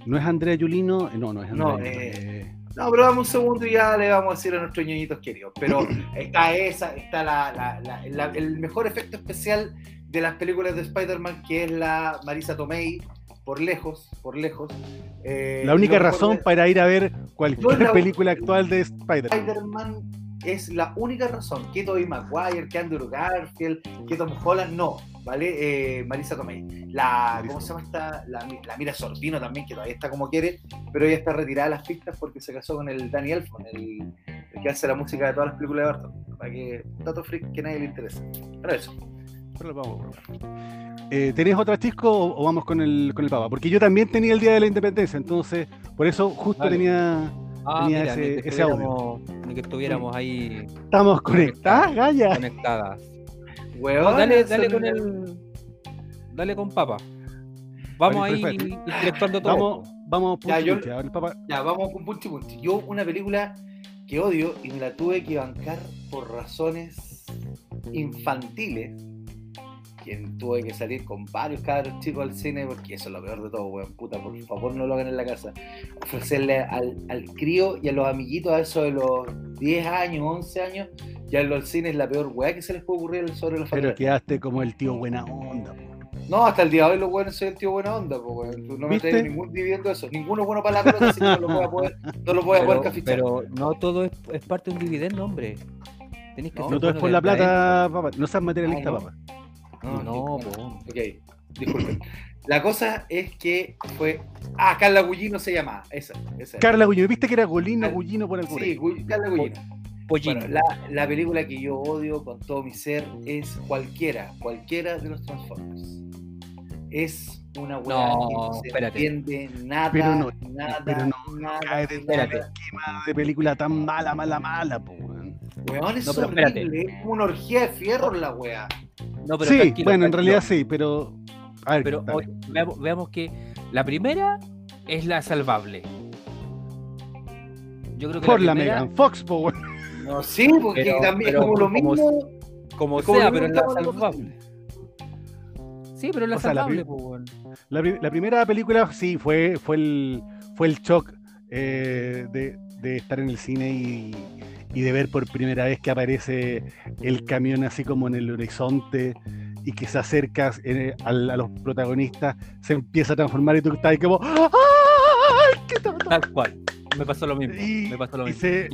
¿no es Andrea Yulino? Eh, No, no es Andrea. No, eh, eh, No, pero dame un segundo y ya le vamos a decir a nuestros ñoñitos queridos. Pero está esa, está la, la- la- la- el mejor efecto especial de las películas de Spider-Man, que es la Marisa Tomei, por lejos, por lejos. Eh, la única razón de para ir a ver cualquier la- película actual de Spider-Man. Spider-Man es la única razón. Que Tobey Maguire, que Andrew Garfield, que Tom Holland, no, ¿vale? Eh, Marisa Tomei. La, ¿cómo se llama esta? La, la Mira Sorbino también, que todavía está como quiere, pero ella está retirada de las pistas porque se casó con el Danny Elfman, el, el que hace la música de todas las películas de Barton. Para que, dato freak que nadie le interesa. Pero eso. Pero lo vamos a probar. Eh, ¿Tenés otra chisco o, o vamos con el, con el Papa? Porque yo también tenía el Día de la Independencia, entonces por eso justo Dale. tenía... Ah, tenía mira, ese- ni que ese audio. Ni que estuviéramos ahí Estamos conectadas, Gaya. conectadas. Weón, No, dale, dale con el. Dale con papa. Vamos Vale, ahí interactuando todo. Vamos, vamos Ya, punchi, yo- punchi. A ver, Papa. Ya, vamos con Punchi Punchi. Yo, una película que odio y me la tuve que bancar por razones infantiles. Quien tuve que salir con varios cabros chicos al cine, porque eso es lo peor de todo, weón. Puta, por favor no lo hagan en la casa. Ofrecerle al, al crío y a los amiguitos a eso de los 10 años, 11 años, ya en los cines es la peor weá que se les puede ocurrir sobre los Pero familiares. quedaste como el tío buena onda. po. No, hasta el día de hoy los buenos soy el tío buena onda, po, weón. Tú No me traes ningún dividendo de eso. Ninguno es bueno para la pelota, así que no lo voy a poder, no lo voy a poder pero, cafichar. pero no todo es, es parte de un dividiendo, hombre. Tenés que No, No todo es por la plata, papá. No seas materialista, no. papá. No, no, po. Ok, disculpen. La cosa es que fue. Ah, Carla Gullino se llama. Esa, esa. Carla Gullino, ¿viste que era Golino, Gullino por el por Sí? Gull- Carla Gullino. Bueno, la, la película que yo odio con todo mi ser es cualquiera, cualquiera de los Transformers. Es una weá No, que no se espérate. entiende nada, Pero no, nada, pero no, nada, Cae dentro nada. del esquema de película tan mala, mala, mala, po, weón. Weón, es No, horrible, es como una orgía de fierro la weá. No, pero Sí, tranquilo, bueno, en realidad sí, pero. A ver, Pero oye, veamos, veamos que la primera es la salvable. Yo creo que por la primera, Megan Fox, po, weón. No, sí, porque Pero- también pero es como lo mismo. como como sea, pero es la salvable. Sí, pero es la O sea, la salvable. La, pri- la primera película sí fue, fue, el, fue el shock eh, de, de estar en el cine y, y de ver por primera vez que aparece el camión así como en el horizonte y que se acerca eh, a, los protagonistas, se empieza a transformar y tú estás ahí como ¡Ay! ¿Qué tal? Tal cual. Me pasó lo mismo. Y, me pasó lo y mismo. se,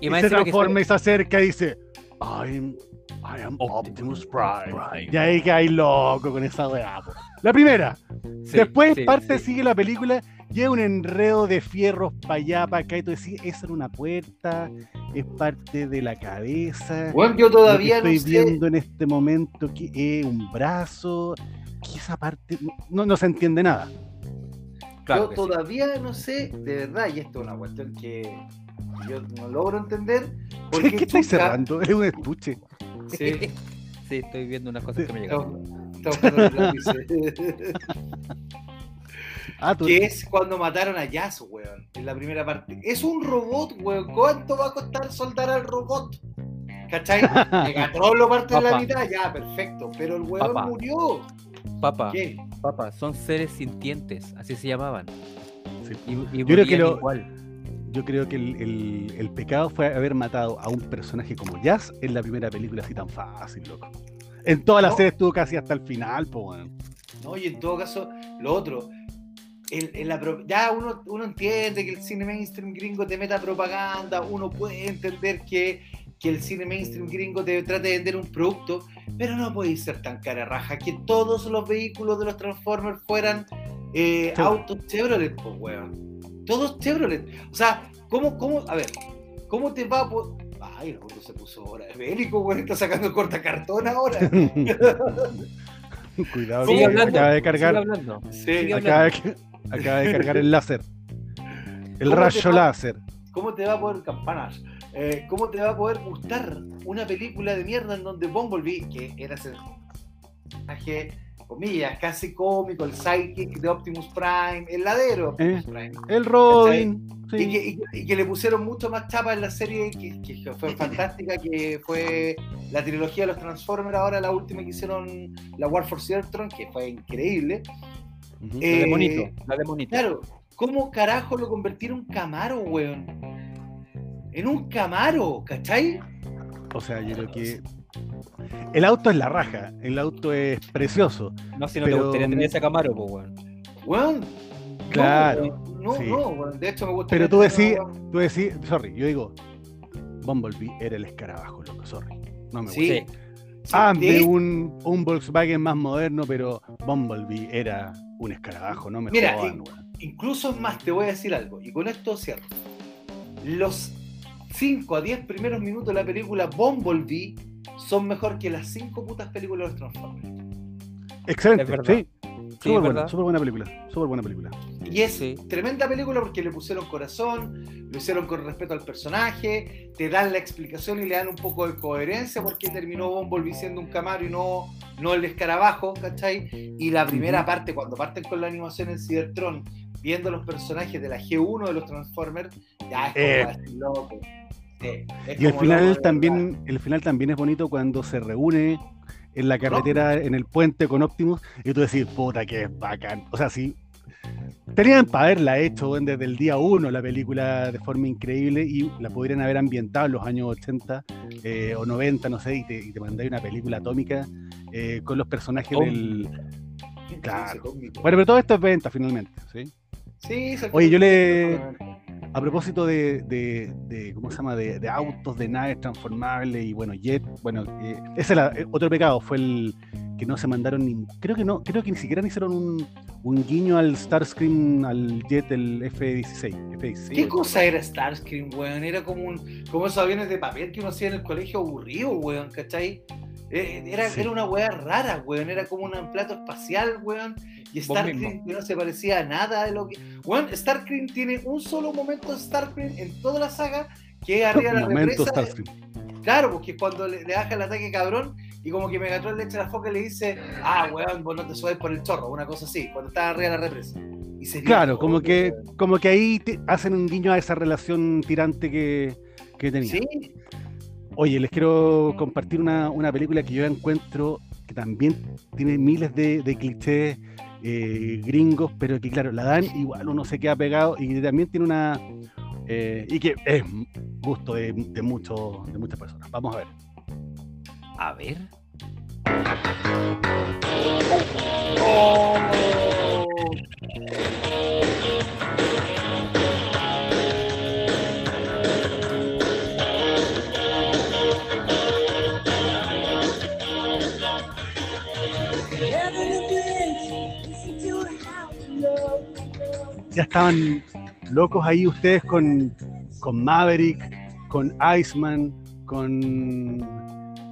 Y y se encima que transforma y se acerca y dice I'm, I am Optimus Prime. Prime. Y ahí cae loco con esa weá. La primera. Sí, Después sí, parte, sí. sigue la película y es un enredo de fierros para allá, para acá, y tú decís, esa era una puerta, es parte de la cabeza. Bueno, yo lo que todavía no estoy sé. viendo en este momento que es un brazo, que esa parte no, no se entiende nada. Claro yo sí. todavía no sé, de verdad, y esto es una cuestión que yo no logro entender. ¿Por ¿Qué, qué estáis cerrando? Es un estuche. Sí, Sí, estoy viendo unas cosas que me no, llegaron. los lápices. Ah, tú. que es cuando mataron a Jazz, weón, en la primera parte. Es un robot, weón. ¿Cuánto va a costar soldar al robot? ¿Cachai? Megatron lo parte de la mitad, ya, perfecto. Pero el weón murió. Papá, ¿Qué? papá, son seres sintientes, así se llamaban. Sí. Y, y Yo creo que morían lo- igual. Yo creo que el, el- el pecado fue haber matado a un personaje como Jazz en la primera película así tan fácil, loco. En todas las No. series estuvo casi hasta el final, pues, weón. No, y en todo caso, lo otro. El- la ya uno, uno entiende que el cine mainstream gringo te meta propaganda, uno puede entender que, que el cine mainstream gringo te trate de vender un producto, pero no puede ser tan cara raja que todos los vehículos de los Transformers fueran eh, Sí. autos Chevrolet, pues, weón. Todos Chevrolet. O sea, ¿cómo, cómo, a ver, cómo te va a Ay, el gordo se puso ahora. Bélico, weón, está sacando el cortacartón ahora. Cuidado, hablando, acaba de Sigue cargar, hablando. Sí. Sigue acaba de, acaba de cargar el láser. El ¿Cómo te rayo va- láser. ¿Cómo te va a poder, campanas? eh, ¿Cómo te va a poder gustar una película de mierda en donde Bumblebee, que era ese personaje, comillas, casi cómico, el sidekick de Optimus Prime, el ladero Optimus Eh. Prime, El Robin. y, sí. que, y que- y que le pusieron mucho más chapa en la serie que, que fue fantástica, que fue la trilogía de los Transformers, ahora la última que hicieron, la War for Cybertron, que fue increíble. Ujú. La de Eh, monito, la de monito. Claro, ¿cómo carajo lo convirtieron en un Camaro, weón? En un Camaro, ¿cachai? O sea, yo creo que. El auto es la raja. El auto es precioso. No, si no pero- te gustaría tener ese Camaro, pues, weón. Weón. Claro, No, sí. no, weón. De hecho, me gusta. Pero tú decís, tú decís, sorry, yo digo, Bumblebee era el escarabajo, loco, sorry. No me gusta. Sí. Ah, de- de un, un Volkswagen más moderno, pero Bumblebee era un escarabajo, no me Mira, jodan, weón. Incluso es más, te voy a decir algo, y con esto cierro. Los 5 a 10 primeros minutos de la película Bumblebee son mejor que las 5 putas películas de los Transformers. Excelente, sí. Sí, Súper es buena, súper buena película. Súper buena película. Y es Sí. tremenda película porque le pusieron corazón, lo hicieron con respeto al personaje, te dan la explicación y le dan un poco de coherencia porque terminó Bumblebee siendo un Camaro y no, no el escarabajo, ¿cachai? Y la primera Ujú. parte, cuando parten con la animación en Cybertron, viendo los personajes de la G1 de los Transformers, ya es como Eh. decir, loco. Sí, es Y el como final loco, también, el final también es bonito cuando se reúne en la carretera, en el puente con Optimus, y tú decís, puta que es bacán. O sea, sí. Tenían para haberla hecho desde el día uno la película de forma increíble y la pudieran haber ambientado en los años 80 eh, o 90, no sé, y te, y te mandáis una película atómica eh, con los personajes del. Claro. Bueno, pero todo esto es venta finalmente, ¿sí? Sí, Oye, yo le- A propósito de, de- de- ¿cómo se llama? De, de autos, de naves transformables y bueno, jet, bueno, eh, ese era eh, otro pecado, fue el que no se mandaron ni, creo que no, creo que ni siquiera hicieron un, un guiño al Starscream, al jet, el F-16, F-16. ¿Qué cosa era Starscream, weón? Era como un como esos aviones de papel que uno hacía en el colegio aburrido, weón, ¿cachai? Eh, Era, Sí. era una weá rara, weón. Era como un plato espacial, weón. Y que no se parecía a nada de lo que. Weón, Starscream tiene un solo momento Starscream en toda la saga que es arriba de la Momento represa. Claro, porque es cuando le, le baja el ataque cabrón y como que Megatron le echa la foca y le dice, ah, weón, vos no te subes por el chorro, una cosa así, cuando está arriba de la represa. Y Claro, como que, weón. como que ahí te hacen un guiño a esa relación tirante que, que tenía. Sí, Oye, les quiero compartir una, una película que yo encuentro que también tiene miles de, de clichés eh, gringos, pero que claro, la dan igual uno se queda pegado y también tiene una... eh, y que es gusto de, de, mucho- de muchas personas. Vamos a ver. A ver. Ya estaban locos ahí ustedes con, con Maverick, con Iceman, con...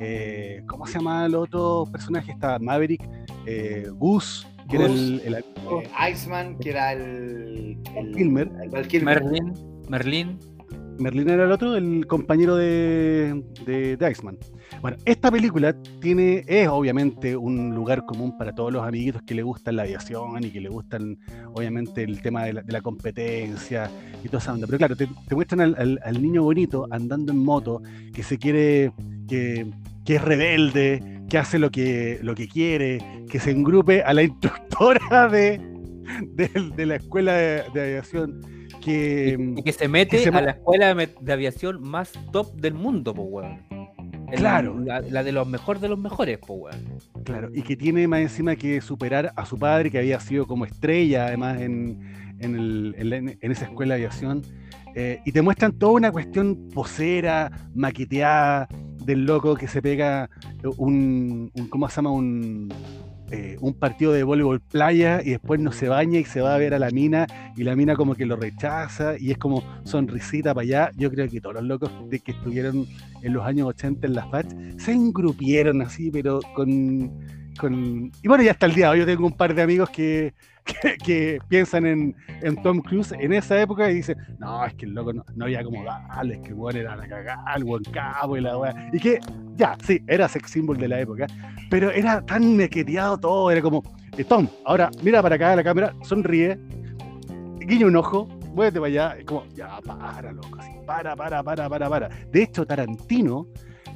eh, ¿Cómo se llama el otro personaje? Está Maverick, eh, Goose, que era el, el- Eh, Iceman, que era el. el Kilmer. el Val Kilmer. Merlin. Merlin. Merlin era el otro, el compañero de, de, de Iceman. Bueno, esta película tiene, es obviamente un lugar común para todos los amiguitos que le gustan la aviación y que le gustan, obviamente, el tema de la, competencia y toda esa onda. Pero claro, te, muestran al, al- al niño bonito andando en moto, que se quiere, que, que es rebelde, que hace lo que, lo que quiere, que se engrupe a la instructora de, de, de la escuela de, de aviación, que... Y que se mete que se a la escuela de, aviación más top del mundo, pues, weón. Claro. La, la de los mejores de los mejores, pues, weón. Claro, y que tiene más encima que superar a su padre, que había sido como estrella, además, en, en, el- en la- en esa escuela de aviación. Eh, y te muestran toda una cuestión posera, maqueteada, del loco que se pega un, un- ¿cómo se llama? Un, eh, un partido de voleibol playa y después no se baña y se va a ver a la mina y la mina como que lo rechaza y es como sonrisita para allá. Yo creo que todos los locos de que estuvieron en los años 80 en las FACH se engrupieron así, pero con, con... Y bueno, ya hasta el día hoy yo tengo un par de amigos que, que, que piensan en, en Tom Cruise en esa época y dicen, no, es que el loco no, no había como darle, es que el weón era la cagada, el buen cabo y la weá. Y que, ya, sí, era sex symbol de la época, pero era tan mequeteado todo, era como, eh, Tom, ahora mira para acá a la cámara, sonríe, guiña un ojo, muévete para allá, es como, ya, para, loco, así, para, para, para, para, para. De hecho, Tarantino,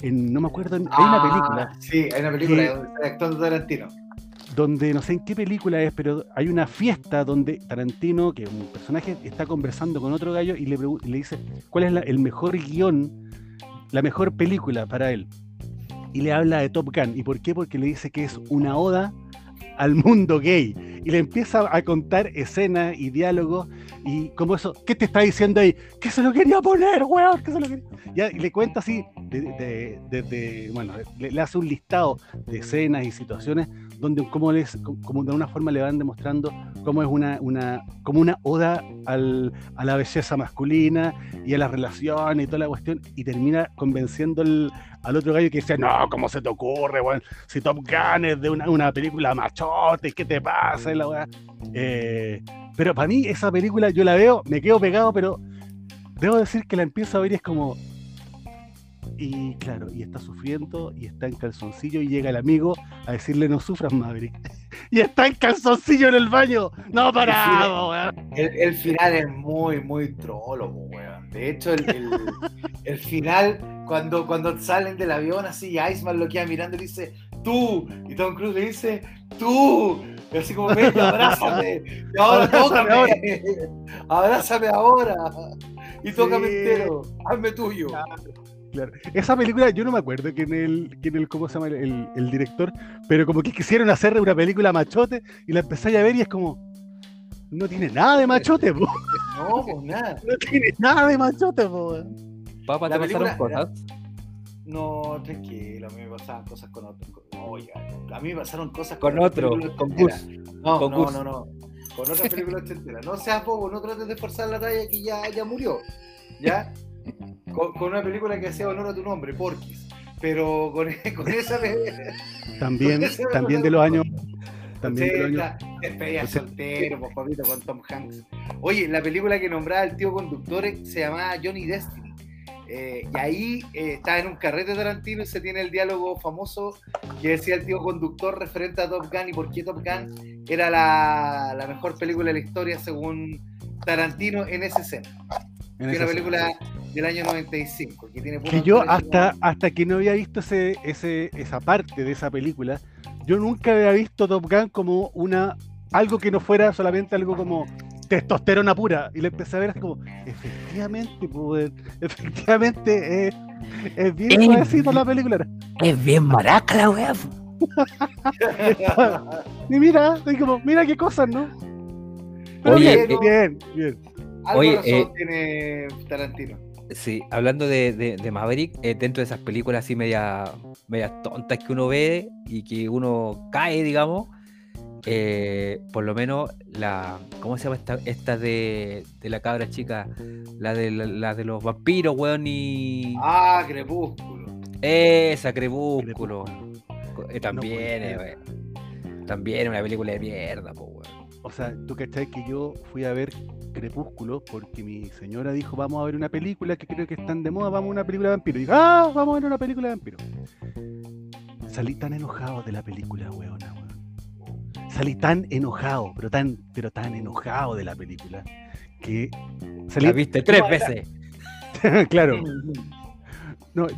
en, no me acuerdo, en- hay una Ah, película Sí, hay una película que- donde está actuando Tarantino. Donde no sé en qué película es, pero hay una fiesta donde Tarantino, que es un personaje, está conversando con otro gallo y le, le dice cuál es la- el mejor guion, la mejor película para él. Y le habla de Top Gun. ¿Y por qué? Porque le dice que es una oda al mundo gay. Y le empieza a contar escenas y diálogos y como eso, ¿qué te está diciendo ahí? Que se lo quería poner, weón, que se y le cuenta así, de, bueno, le hace un listado de escenas y situaciones donde como, les, como de una forma le van demostrando cómo es una, una, como una oda al- a la belleza masculina y a las relaciones y toda la cuestión, y termina convenciendo al- otro gallo que dice, no, ¿cómo se te ocurre? Si Top Gun es de una, una película machote, ¿qué te pasa? La. Eh, pero para mí esa película yo la veo, me quedo pegado, pero debo decir que la empiezo a ver y es como... Y claro, y está sufriendo y está en calzoncillo y llega el amigo a decirle no sufras, Maverick. y está en calzoncillo en el baño. No paramos. El, el final es muy, muy trolo, weón. De hecho, el, el- el final, cuando, cuando salen del avión así, y Iceman lo queda mirando y dice, tú, y Tom Cruise le dice, tú, y así como, ven, abrázame, y ahora Abrázame tócame, abrázame ahora, y tócame Sí. entero, hazme tuyo. Claro. Esa película, yo no me acuerdo quién es el, quién el, ¿cómo se llama el, el- el director? Pero como que quisieron hacer una película machote y la empecé a ver y es como, no tiene nada de machote, po. No, pues nada. no tiene nada de machote, po. Papá, ¿te pasaron película- cosas? No, tranquilo, a mí me pasaban cosas con otro. con- Oiga, a mí me pasaron cosas Con otras otro, películas con ochenteras. No, con no, Gus. no, no. Con otras películas ochenteras. No seas bobo, no trates de forzar la talla que ya, ya murió. ¿Ya? Con, con una película que hacía honor a tu nombre, Porquis. Pero con, con esa. También, Ese también de los años, también de los años, está, despedida o sea- soltero, pues papito, con Tom Hanks. Oye, la película que nombraba el tío conductor se llamaba Johnny Destiny. Eh, y ahí eh, estaba en un carrete Tarantino y se tiene el diálogo famoso que decía el tío conductor referente a Top Gun y por qué Top Gun era la, la mejor película de la historia según Tarantino en esa escena. En Que es una serie. película del año 95. Que, tiene que yo hasta, como- hasta que no había visto ese, ese, esa parte de esa película, yo nunca había visto Top Gun como una algo que no fuera solamente algo como testosterona pura. Y le empecé a ver así como, efectivamente, pues, efectivamente es, es bien Eh. suavecita la película. Es bien maraca la weá. Y mira, y como, mira qué cosas, ¿no? Pero Oye, bien, eh, bien, bien. Algo Oye, razón eh, tiene Tarantino. Sí, hablando de, de- de Maverick, eh, dentro de esas películas así media, medias tontas que uno ve y que uno cae, digamos, eh, por lo menos la. ¿Cómo se llama esta, esta de, de la cabra chica? La de, la, la de los vampiros, weón, y. Ah, Crepúsculo. Esa, Crepúsculo. Eh, también, puede eh. También es una película de mierda, po, weón. O sea, tú cachai que yo fui a ver Crepúsculo porque mi señora dijo, vamos a ver una película que creo que están de moda, vamos a una película de vampiro. Y dije, ah, vamos a ver una película de vampiro. Salí tan enojado de la película, weona, weón. Salí tan enojado, pero tan, pero tan enojado de la película, que salí... La viste tres veces. claro. No,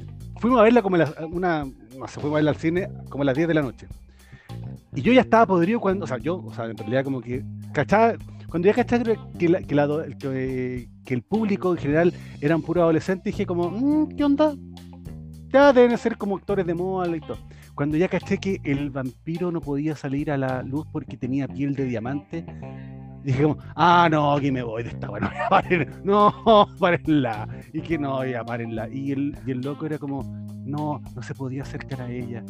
fuimos a verla como a las, una, no sé, fuimos a verla al cine como a las 10 de la noche. Y yo ya estaba podrido cuando, o sea, yo, o sea, en realidad como que, cachaba, cuando ya cachaba que, la- que, la el público en general eran puros adolescentes, dije como, "Mm, ¿qué onda? Ya deben ser como actores de moda y todo. Cuando ya caché que el vampiro no podía salir a la luz porque tenía piel de diamante, dije como, ah, no, aquí me voy de esta bueno, no, párenla, y que no, ya párenla. Y el, y el loco era como, no, no se podía acercar a ella.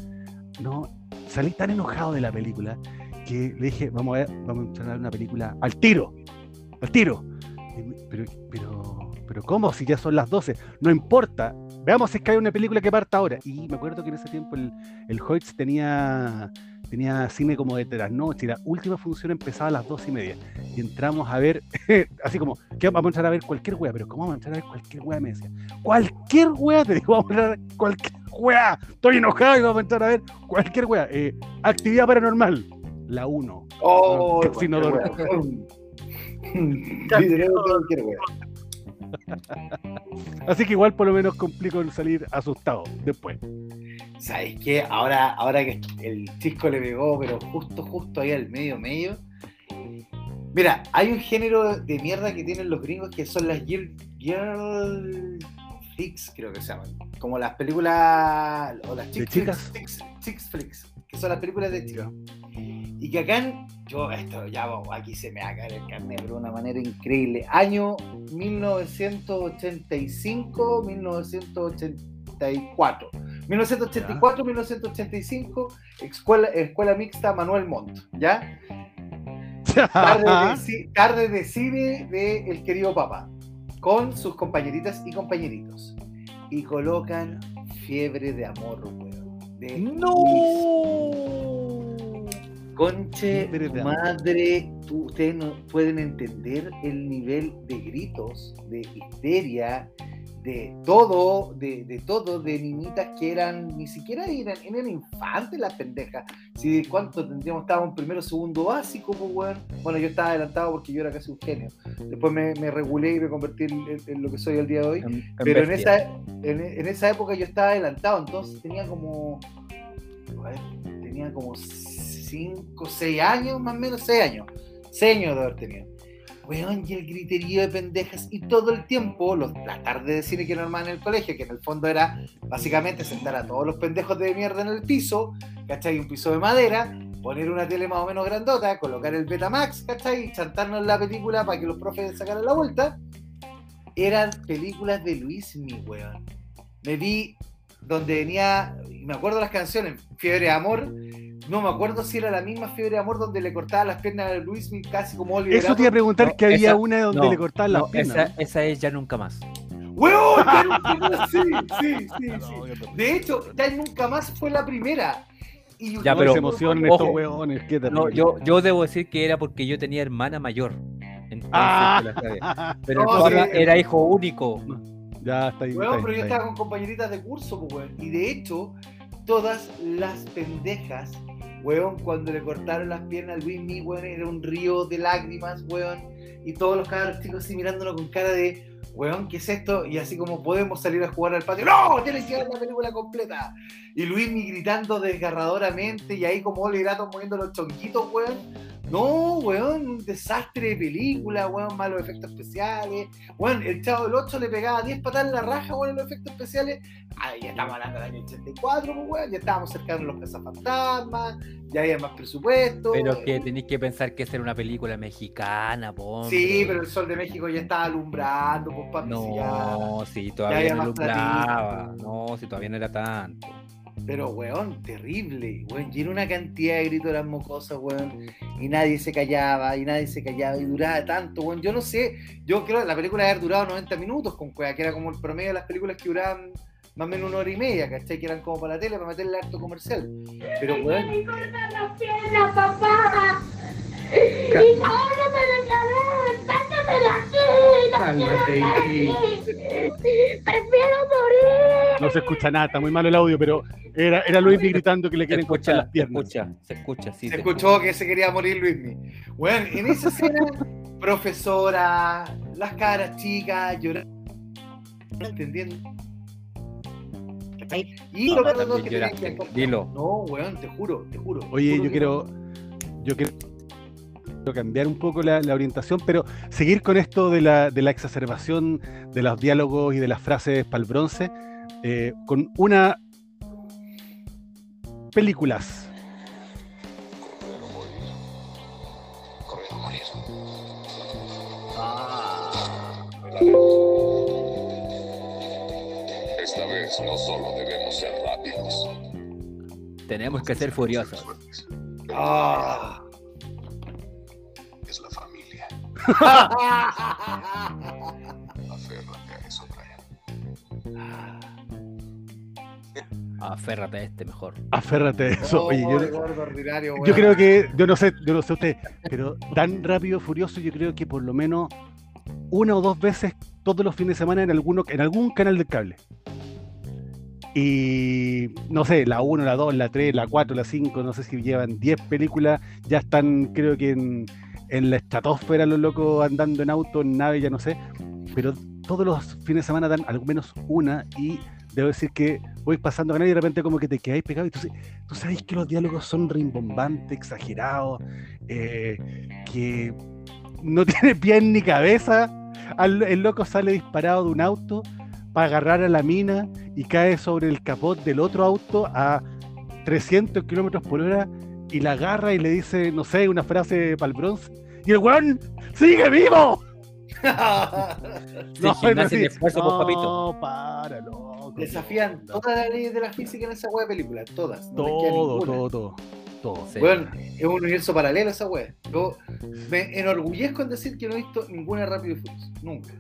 No, salí tan enojado de la película que le dije, vamos a ver, vamos a ver una película al tiro, al tiro. Pero, pero, pero ¿cómo? Si ya son las 12, no importa. Veamos si es que hay una película que parta ahora. Y me acuerdo que en ese tiempo el, el Hoyts tenía, tenía cine como de trasnoche la última función empezaba a las dos y media. Y entramos a ver, así como, ¿qué vamos a entrar a ver cualquier wea? Pero ¿cómo vamos a entrar a ver cualquier wea? Me decía, cualquier wea, te digo, vamos a entrar a ver cualquier wea. Estoy enojado y vamos a entrar a ver cualquier wea. Eh, actividad paranormal, la 1. Oh, No, si no lo- Literal, cualquier wea. Así que igual por lo menos complico el salir asustado después. ¿Sabes qué? Ahora, ahora que el chisco le pegó, pero justo, justo ahí al medio, medio. Mira, hay un género de mierda que tienen los gringos que son las girl, girl flicks, creo que se llaman. Como las películas o las ¿De chick chicas? flicks, chicks, chicks flicks, que son las películas de chicas. Y que acá, yo, esto ya aquí se me va a caer el carnet, pero de una manera increíble. Año 1985, 1984. 1984, 1985, escuela, escuela mixta Manuel Montt, ¿ya? Tarde de, tarde de cine de El querido papá, con sus compañeritas y compañeritos. Y colocan fiebre de amor, weón. De Fiebre amor. madre, tú- ustedes no pueden entender el nivel de gritos, de histeria, de todo, de, de todo, de niñitas que eran, ni siquiera eran, eran infantes las pendejas. Si de cuánto tendríamos, estábamos en primero, segundo básico, pues weón. Bueno, yo estaba adelantado porque yo era casi un genio. Después me, me regulé y me convertí en, en- en lo que soy el día de hoy. En- Pero en esa, en, esa época yo estaba adelantado, entonces tenía como. tenía como 5, 6 años, más o menos 6 años. 6 años de haber tenido. Weón, y el griterío de pendejas, y todo el tiempo, los, las tardes de cine que no armaban en el colegio, que en el fondo era básicamente sentar a todos los pendejos de mierda en el piso, ¿cachai? Un piso de madera, poner una tele más o menos grandota, colocar el Betamax, ¿cachai? Y chantarnos la película para que los profes sacaran la vuelta. Eran películas de Luis, mi weón. Me vi donde venía, me acuerdo las canciones, Fiebre de Amor, no me acuerdo si era la misma Fiebre de Amor donde le cortaba las piernas a Luis, casi como Oliver Eso te iba a preguntar No, que había esa- una donde no, le cortaban no, las piernas. esa, esa es ya nunca más. ¡Weón! Ya nunca- sí, sí, sí, sí. Yo tampoco. De hecho, ya nunca más fue la primera. Y Ya, No, pero- se emocionan estos hueones, qué terrible. yo, yo debo decir que era porque yo tenía hermana mayor. Entonces, Ah. Pero el No, sí. era hijo único. Ya está ahí. Está pero ahí, yo estaba ahí. con compañeritas de curso, pues. Y de hecho, todas las pendejas, weón, cuando le cortaron las piernas al Luis weón, era un río de lágrimas, weón. Y todos los cabros chicos así mirándolo con cara de, weón, ¿qué es esto? Y así como podemos salir a jugar al patio. ¡No! Tienes que ver la película completa. Y Luis gritando desgarradoramente y ahí como Atom moviendo los chonquitos, weón. No, weón, un desastre de película, weón, malos efectos especiales. Weón, el Chavo del 8 le pegaba 10 patadas en la raja, weón, en los efectos especiales. Ay, ya estamos hablando del año 84, pues, weón, ya estábamos cercanos a los cazafantasmas, ya había más presupuesto. Pero que tenéis que pensar que esa era una película mexicana, po. Sí, pero el sol de México ya estaba alumbrando, pues, papi, si ya- No, sí, ya todavía no alumbraba. No, sí, todavía no era tanto. Pero, weón, terrible, weón. Y era una cantidad de gritos de las mocosas, weón. Y nadie se callaba, y nadie se callaba, y duraba tanto, weón. Yo no sé, yo creo que la película debe haber durado 90 minutos con cueva, que era como el promedio de las películas que duraban más o menos una hora y media, ¿cachai? Que eran como para la tele, para meterle harto comercial. Pero, weón, me cortan las piernas, papá. Y me Cálmate, hijito. Prefiero morir. No se escucha nada, está muy malo el audio, pero era, era Luismi gritando que le Se quieren cortar escucha, las se piernas. escucha, se escucha, sí. Se se escuchó que se quería morir Luismi. Bueno, en esa escena, profesora, las caras chicas, llorando, no entendiendo. Y lo es que. No, weón, te juro, te juro. te Oye, juro yo quiero cambiar un poco la, la orientación, pero seguir con esto de la, de la exacerbación de los diálogos y de las frases para el bronce, eh, con una películas. Esta vez no solo debemos ser rápidos. Tenemos que ser furiosos. Ah. Aférrate a eso, Brian. Aférrate a este mejor. Aférrate a eso. Oh, Oye, yo, gordo ordinario, yo weón. creo que, yo no sé, yo no sé usted, pero tan rápido, furioso, yo creo que por lo menos una o dos veces todos los fines de semana en, alguno, en algún canal de cable. Y no sé, la 1, la 2, la 3, la 4, la 5, no sé si llevan 10 películas, ya están creo que en, en la estratosfera los locos andando en auto, en nave, ya no sé, pero todos los fines de semana dan al menos una y debo decir que voy pasando canal y de repente como que te quedáis pegado y tú, tú sabes que los diálogos son rimbombantes, exagerados, eh, que no tiene pies ni cabeza. El loco sale disparado de un auto para agarrar a la mina y cae sobre el capot del otro auto a 300 kilómetros por hora y la agarra y le dice, no sé, una frase para el bronce. Y el weón sigue vivo. Sí. ni esfuerzo, pues, papito. No, para, loco. Desafían todas las leyes de la física en esa wea de película, todas. No Todo, todo, todo, todo. Sí. Weón, es un universo paralelo esa wea. Yo me enorgullezco en decir que no he visto ninguna Rápido y Furioso. Nunca.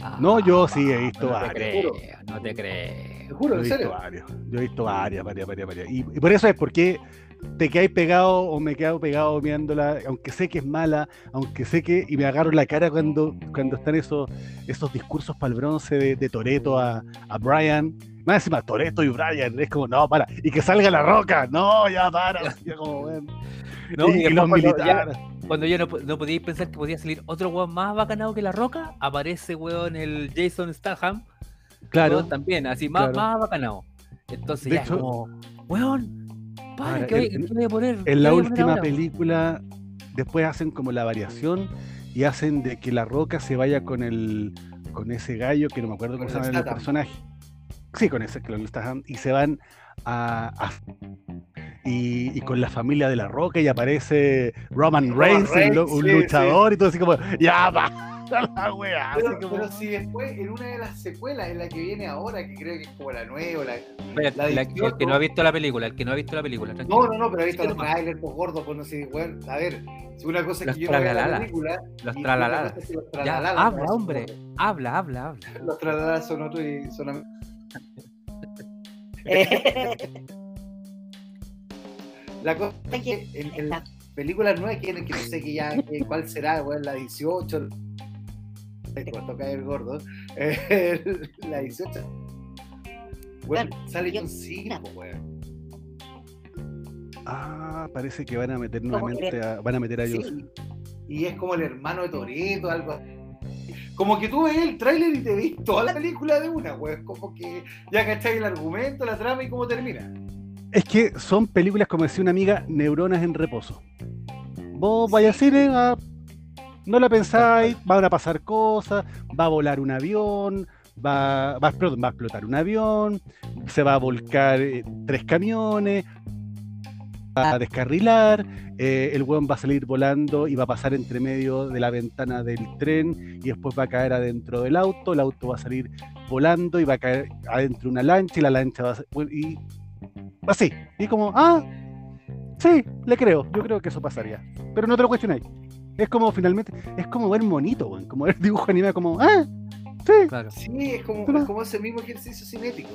Ah, No, yo sí he visto no varias. te creo, no te creo. Te juro, Yo he en visto serio. varios. Yo he visto varias, varias, varias, varias. Y, y por eso es porque te quedáis pegado o me quedo pegado mirándola, aunque sé que es mala, aunque sé que. Y me agarro la cara cuando, cuando están esos, esos discursos para el bronce de, de Toreto a, a Brian. Más encima, Toreto y Brian. Es como, no, para. Y que salga la roca. No, ya para. Yo como. No, y, los cuando ya- militares. Cuando yo no, no podía pensar que podía salir otro weón más bacanado que la roca, aparece weón el Jason Statham. Claro. weón, también, así, más, claro. más bacanado. Entonces De ya hecho- es como, weón, para, Ahora, ¿qué, voy- en- qué voy a poner? ¿Qué En la poner última ahora? película, después hacen como la variación y hacen de que la roca se vaya con el con ese gallo que no me acuerdo cómo se llama el personaje. Sí, con ese el Statham, y se van a, a- y, y con la familia de la roca y aparece Roman Roman Reigns, un, Reigns, lu- un sí, luchador y todo así como ya va la weá, así Pero, como- pero si después, en una de las secuelas, en la que viene ahora, que creo que es como la nueva, la... La la- 18. el que no ha visto la película, el que no ha visto la película, tranquilo. No, no, no, pero he visto Sí, los trailers, pues gordo, pues no sé, bueno, a ver, si una cosa es que yo no vea la película... Los es que Ya, tralalalas habla, no son hombre. Habla, habla, habla. Los tralalalas son otros y son... La cosa es que en, en las películas nuevas que, que no sé que ya, que cuál será, weón, la 18. Te costó caer gordo. eh, la 18. Weón, sale yo- John Cena, weón. Ah, parece que van a meter nuevamente a, van a meter a John Sí. Y es como el hermano de Toreto, algo así. Como que tú ves el tráiler y te ves toda la película de una, weón. Como que ya cacháis el argumento, la trama y cómo termina. Es que son películas, como decía una amiga, neuronas en reposo. Vos vais al cine, ah, no la pensáis, van a pasar cosas, va a volar un avión, va, va, perdón, va a explotar un avión, se va a volcar eh, tres camiones, va a descarrilar, eh, el weón va a salir volando y va a pasar entre medio de la ventana del tren y después va a caer adentro del auto, el auto va a salir volando y va a caer adentro de una lancha y la lancha va a... y así. Y como, ah, sí, le creo. Yo creo que eso pasaría. Pero no te lo cuestionáis. Es como finalmente, es como ver monito, weón. Como ver dibujo animado, como, ah, sí. Claro. Sí, es como, es como ese mismo ejercicio cinético.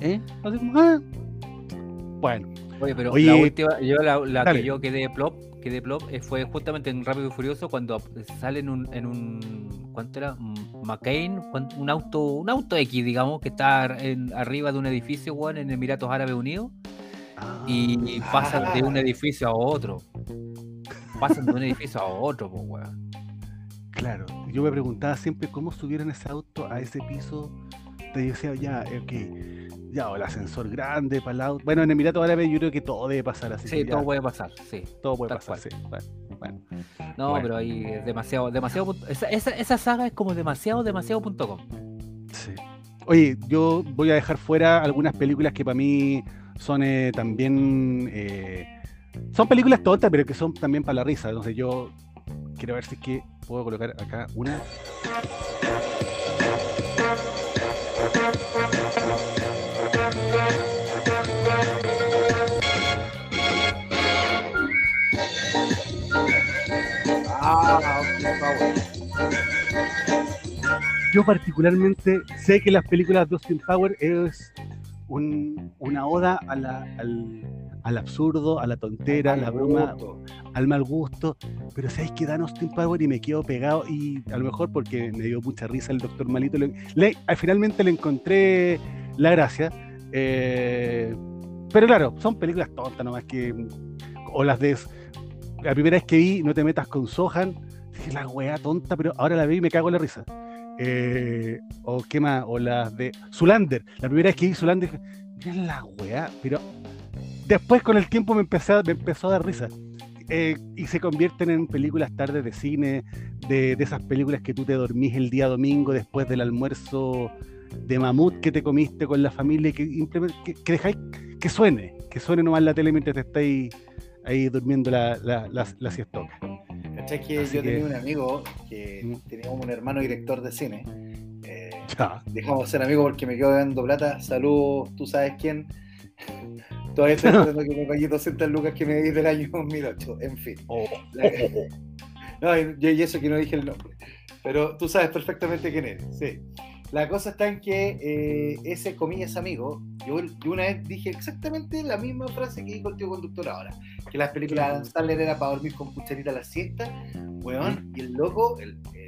¿Eh? Así como, ah. Bueno, Oye, pero Oye, la última, yo la, que yo quedé plop, quedé plop, eh, fue justamente en Rápido y Furioso cuando sale en un, en un ¿cuánto era? McCain, un auto, un auto X, digamos, que está en, arriba de un edificio, weón, en Emiratos Árabes Unidos, y Ah. pasan de un edificio a otro. Pasan de un edificio a otro, pues, weón. Claro, yo me preguntaba siempre cómo subieron ese auto a ese piso. Te decía, ya, eh, ok, ya, o el ascensor grande para el auto. Bueno, en Emiratos Árabes yo creo que todo debe pasar así. Sí, ya, todo puede pasar, sí. todo puede pasar, cual. sí. Bueno, bueno. No, Bueno. pero ahí es demasiado, demasiado. esa, esa saga es como demasiado, demasiado.com. Sí. Oye, yo voy a dejar fuera algunas películas que para mí son eh, también. eh, son películas tontas, pero que son también para la risa. Entonces yo quiero ver si es que puedo colocar acá una. Yo particularmente sé que las películas de Austin Power es un- una oda a la- al, al absurdo, a la tontera, a la broma, al mal gusto, pero sabéis que dan Austin Power y me quedo pegado. Y a lo mejor porque me dio mucha risa el doctor Malito, le, le- ah, finalmente le encontré la gracia, eh, pero claro, son películas tontas nomás que, o las de, la primera vez que vi No te metas con Sohan, dije la weá tonta, pero ahora la vi y me cago en la risa. Eh, o qué más, o las de Zulander, la primera vez que vi Zulander mira la weá, pero después con el tiempo me, empecé me empezó a dar risa. Eh, y se convierten en películas tardes de cine, de, de esas películas que tú te dormís el día domingo después del almuerzo de mamut que te comiste con la familia y que, que, que dejáis que suene, que suene nomás la tele mientras te estáis ahí durmiendo la, la. ¿Cachai que Así yo que- tenía un amigo que Mm. tenía un hermano director de cine? Eh, Ya. dejamos de ser amigos porque me quedo dando plata. Saludos, tú sabes quién. Todavía estoy esperando que me pague 200 lucas que me di del año 2008. En fin. Oh, La- No, y y eso que no dije el nombre. Pero tú sabes perfectamente quién es. Sí. La cosa está en que eh, ese, comillas, amigo, yo, yo una vez dije exactamente la misma frase que dijo el tío conductor ahora. Que las películas de Adam Sandler era para dormir con cucharita a la siesta. Weón, y el loco, el, el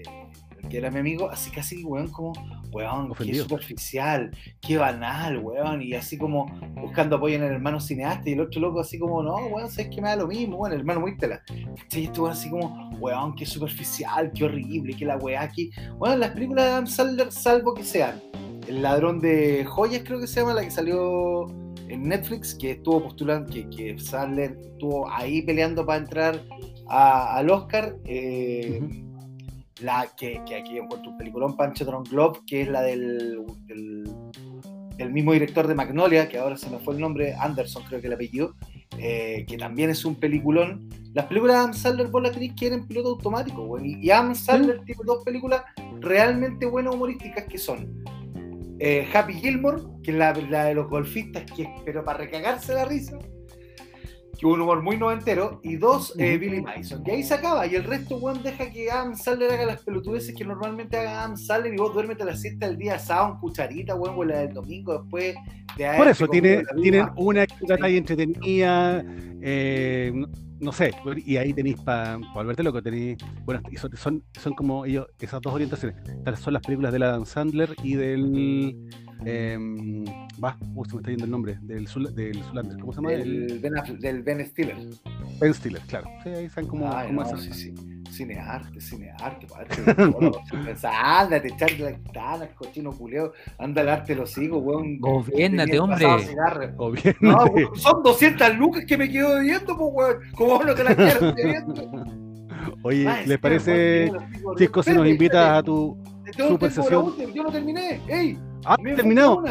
que era mi amigo, así casi, weón, como, weón, qué superficial, qué banal, weón, y así como buscando apoyo en el hermano cineasta, y el otro loco así como, no, weón, sabes que me da lo mismo, weón, el hermano muy tela. Y weón así como, weón, qué superficial, qué horrible, qué la weá aquí. Bueno, las películas de Adam Sandler, salvo que sean El ladrón de joyas, creo que se llama, la que salió en Netflix, que estuvo postulando, que, que Sandler estuvo ahí peleando para entrar a- al Oscar. eh, la que, que aquí encuentro un peliculón, Pancho Globe, que es la del, del, mismo director de Magnolia, que ahora se me fue el nombre, Anderson creo que el apellido, eh, que también es un peliculón. Las películas de Adam Sandler vos las tenéis que ver en piloto automático, weón. Y, Adam Sandler tiene dos películas realmente buenas humorísticas que son eh, Happy Gilmore, que es la, la de los golfistas, que pero para recagarse la risa, que un humor muy noventero, y dos, eh. Billy Madison. Y ahí se acaba, y el resto, weón, deja que Adam Sandler haga las pelotudeces que normalmente haga Adam Sandler, y vos duérmete a la siesta del día sábado en cucharita, weón, o la del domingo después de Por eso, tiene, tienen una que talla entretenida, eh, no, sé, y ahí tenéis para volverte loco, tenéis, bueno, son, son, como ellos, esas dos orientaciones, Tales son las películas de Adam Sandler y del, em, va, uy, se me está yendo el nombre, del, Zul- del Zulander, ¿cómo se llama? El, del ben, Aff- del Ben Stiller. Ben Stiller, claro, sí, ahí están como, Ay, como no, esas- sí, sí. Cinearte, cinearte, padre. Ándate, echarte la guitarra, cochino culeo. Anda al arte los hijos, weón. Gobiérnate, Tenía hombre. No, weón, son 200 lucas que me quedo debiendo, pues, weón. ¿Cómo no te las quiero debiendo? Oye, ¿les parece, Cisco, si nos invitas a tu... Super sesión? Yo no terminé. ¡Ey! Ah, terminado.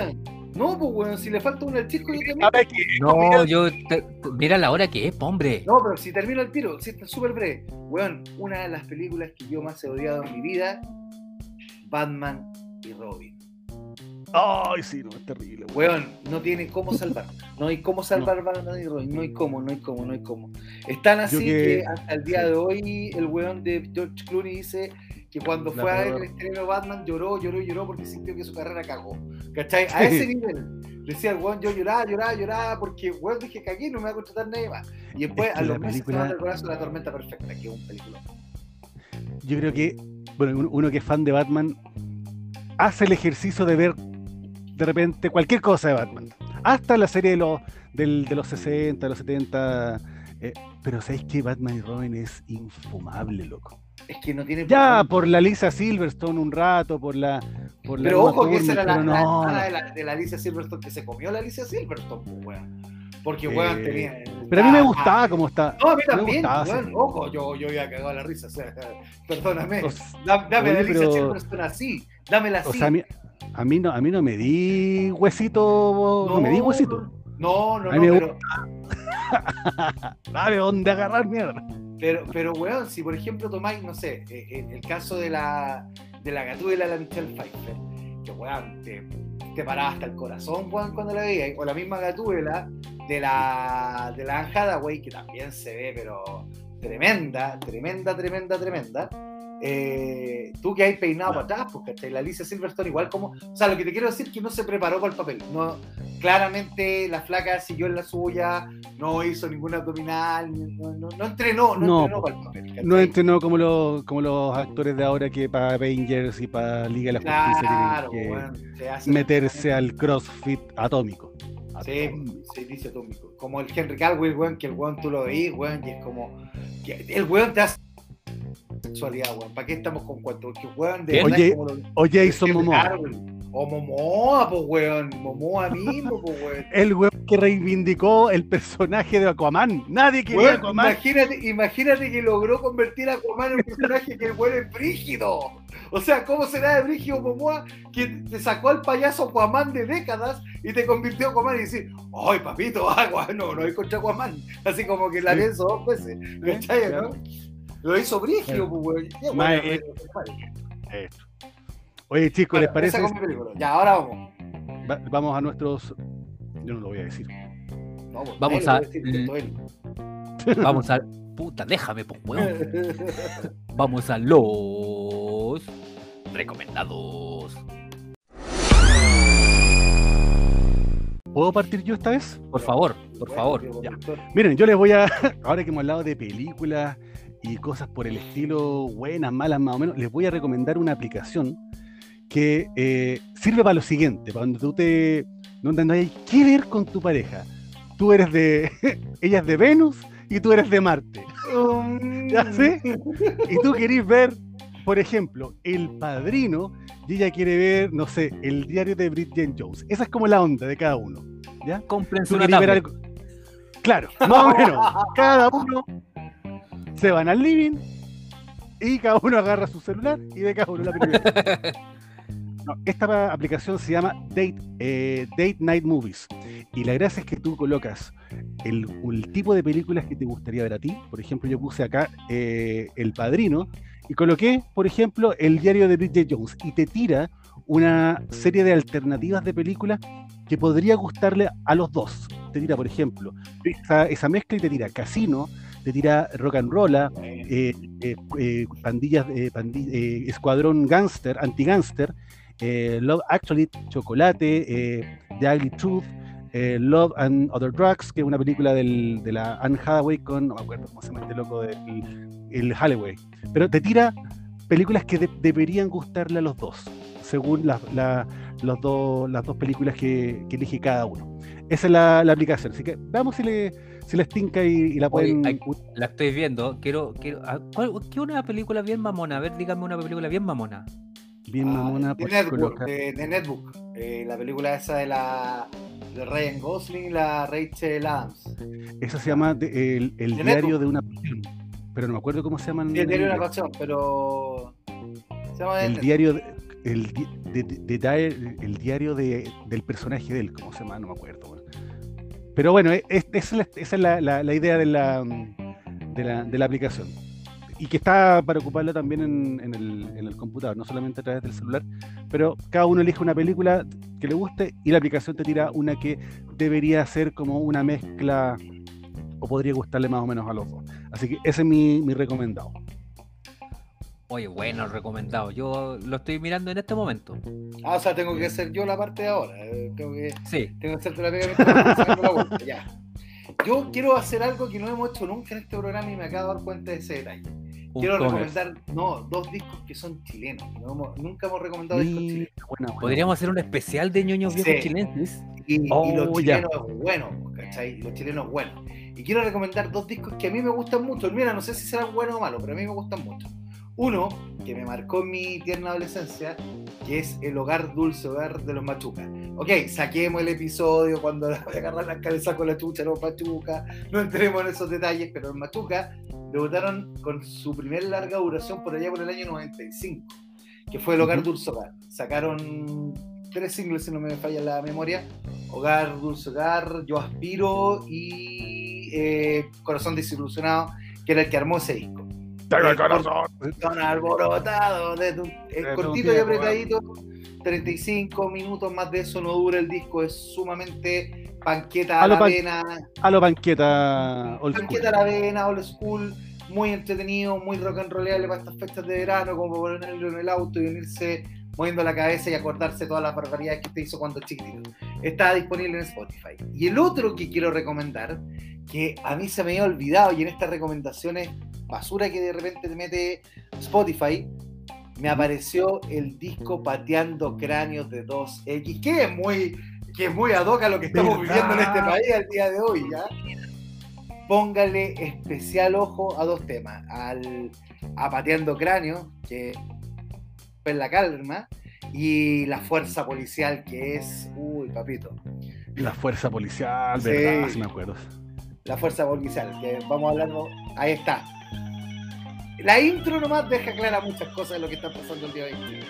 No, pues, weón, si le falta una al Cisco, yo termino. A ver, que- No, yo. te- te- mira la hora que es, hombre. No, pero si termino el tiro, si está súper breve. Weón, una de las películas que yo más he odiado en mi vida, Batman y Robin. Ay, sí, no, es terrible. weón. Weón, no tiene cómo salvar. No hay cómo salvar Batman y Robin. No hay cómo, no hay cómo, no hay cómo. Es tan así que, que- hasta el día sí. de hoy el weón de George Clooney dice que cuando La fue a ver el estreno de Batman lloró, lloró, lloró porque sintió que su carrera cagó. ¿Cachai? A ese nivel. Decía el weón, yo lloraba, lloraba, lloraba porque weón dije que aquí no me va a contratar nadie más. Y después Es que a los meses película- el corazón la tormenta perfecta, que es un película. Yo creo que bueno, uno, uno que es fan de Batman hace el ejercicio de ver de repente cualquier cosa de Batman. Hasta la serie de los, del- de los 60, de los 70. eh, pero ¿sabéis que Batman y Robin es infumable, loco? Es que no tiene Ya por la Lisa Silverstone un rato, por la. Por la Pero Uma ojo que esa era la, la no, de la, de la Alicia Silverstone que se comió la Alicia Silverstone, pues, weón. Porque, weón, Eh, tenía. Pero a mí me ah, gustaba cómo está. No, a mí también, gustaba, weón. sí. Ojo, yo, yo había cagado la risa, o sea, perdóname. O Dame oye, la pero- Silverstone así, dámela así. O sea, a mí, a mí no, a mí no me di huesito, no, me di huesito. No, no, A no, me pero, Dale dónde agarrar mierda. Pero, pero, weón, si por ejemplo tomáis, no sé, eh, eh, el caso de la, de la gatuela de la Michelle Pfeiffer, que, weón, te, te paraba hasta el corazón, weón, cuando la veías, o la misma gatuela de la, de la Anne Hathaway, que también se ve, pero tremenda, tremenda, tremenda, tremenda. Eh, tú que hay peinado para atrás, porque la Alicia Silverstone igual como, o sea, lo que te quiero decir es que no se preparó para el papel, no, claramente la flaca siguió en la suya, no hizo ningún abdominal, no, no, no entrenó, no, No, entrenó para el papel. ¿cachai? No entrenó como los, como los actores de ahora que para Avengers y para Liga de la Justicia Claro, tienen que se hace- meterse al CrossFit atómico. Sí, sí, dice atómico. Como el Henry Calwell, weón, que el weón tú lo veís, weón, y es como. que el weón te hace sexualidad, weón. ¿Para qué estamos con cuentos? Porque weón, de Oye, como lo- O Jason Momoa. O Momoa, pues weón. Momoa mismo, pues weón. El weón que reivindicó el personaje de Aquaman. Nadie quería Weón, Aquaman. imagínate, imagínate que logró convertir a Aquaman en un personaje que el weón es brígido. O sea, ¿cómo será de brígido Momoa que te sacó al payaso Aquaman de décadas y te convirtió a Aquaman y decir, ¡ay, papito, agua! No, no hay contra Aquaman. Así como que la Sí. pienso dos veces. ¿Cachai, no? Lo hizo brígido, pues, bueno, eh. Oye, chicos, ¿les parece? Ya, ahora vamos. Va- vamos a nuestros. Yo no lo voy a decir. No, pues, Vamos a- decir. Vamos a. Puta, déjame, pues, weón. Vamos a los. Recomendados. ¿Puedo partir yo esta vez? Por favor, por favor. ya. Miren, yo les voy a. Ahora que hemos hablado de películas y cosas por el estilo, buenas, malas, más o menos, les voy a recomendar una aplicación que eh, sirve para lo siguiente: para cuando tú te. donde no hay que ver con tu pareja. Tú eres de. ella es de Venus y tú eres de Marte. ¿Ya sé? Y tú querís ver, por ejemplo, El Padrino y ella quiere ver, no sé, el diario de Bridget Jones. Esa es como la onda de cada uno. ¿Ya? Algo. Claro, más o menos. Cada uno se van al living y cada uno agarra su celular y ve cada uno la. No, esta aplicación se llama Date, eh, Date Night Movies. Y la gracia es que tú colocas el, el tipo de películas que te gustaría ver a ti. Por ejemplo, yo puse acá eh, El Padrino y coloqué, por ejemplo, el diario de Bridget Jones y te tira una serie de alternativas de películas que podría gustarle a los dos. Te tira, por ejemplo, esa, esa mezcla y te tira Casino, te tira Rock and Rolla, eh, eh, eh, pandillas, pandi- eh, Escuadrón Gangster, Anti-Gangster, Love Actually, Chocolate, The Ugly Truth, Love and Other Drugs, que es una película del- de la Anne Hathaway con, no me acuerdo cómo se llama este loco, del, el Holloway. Pero te tira películas que de- deberían gustarle a los dos, según la- los dos, las dos películas que, que elige cada uno. Esa es la, la aplicación, así que veamos si, le, si les tinca y, y la Oye, pueden... hay- la estoy viendo. Quiero. quiero ah, ¿cuál- ¿Qué una película bien mamona? A ver, dígame una película bien mamona. bien mamona Ah, por de, Netbook, colocar- de, de Netbook. Eh, la película esa de la de Ryan Gosling y la Rachel Adams. Eso se llama de- el, el De diario Netbook. de una pasión. Pero no me acuerdo cómo se llama. en Sí, tiene una canción, pero. Se llama El diario, de- el, di- de- de- de el diario de- del personaje de él, ¿cómo se llama? No me acuerdo. Pero bueno, e- es- esa es, la, idea de la, aplicación. Y que está para ocuparla también en, el, computador, no solamente a través del celular. Pero cada uno elige una película que le guste y la aplicación te tira una que debería ser como una mezcla o podría gustarle más o menos a los dos. Así que ese es mi recomendado. Oye, bueno, recomendado. Yo lo estoy mirando en este momento. Ah, o sea, tengo que hacer yo la parte de ahora. eh, Tengo que, Sí. tengo que hacerte la pega la vuelta, ya. Yo quiero hacer algo que no hemos hecho nunca en este programa y me acabo de dar cuenta de ese detalle. Un quiero recomendar, no, dos discos que son chilenos. No hemos- nunca hemos recomendado discos Mira, chilenos. buena. Podríamos hacer un especial de ñoños viejos Sí. chilenses. Y, y Oh, los ya. chilenos buenos, ¿cachai? Y los chilenos buenos. Y quiero recomendar dos discos que a mí me gustan mucho. Mira, no sé si serán buenos o malos, pero a mí me gustan mucho. Uno, que me marcó mi tierna adolescencia, que es El Hogar Dulce Hogar de los Machucas. Ok, saquemos el episodio cuando voy a agarrar la cabeza con la chucha los Machucas. No entremos en esos detalles, pero los Machucas debutaron con su primer larga duración por allá por el año 95, que fue El Hogar. Dulce Hogar. Sacaron tres singles, si no me falla la memoria. Hogar, Dulce Hogar, Yo Aspiro y eh, Corazón Desilusionado, que era el que armó ese disco. Tengo el corazón. Son alborotados, de tu- De tu cortito y apretadito, 35 minutos más de eso no dura el disco, es sumamente panqueta a la pan- avena, A lo banqueta old school. panqueta a la avena, old school, muy entretenido, muy rock and rollable para estas fechas de verano, como para ponerlo en el auto y venirse moviendo la cabeza y acordarse de todas las barbaridades que usted hizo cuando chiquitito. Está disponible en Spotify. Y el otro que quiero recomendar, que a mí se me había olvidado y en estas recomendaciones basura que de repente te mete Spotify, me apareció el disco Pateando Cráneos de 2X, que es muy, que es muy ad hoc a lo que estamos ¿Verdad? viviendo en este país al día de hoy, ¿ya? Póngale especial ojo a dos temas, al, a Pateando Cráneos, que es la calma, y la fuerza policial, que es, uy, papito, La fuerza policial, Sí. ¿verdad? Sí me acuerdo. la fuerza policial, que vamos a hablarlo, ahí está. La intro nomás deja clara muchas cosas de lo que está pasando el día de hoy.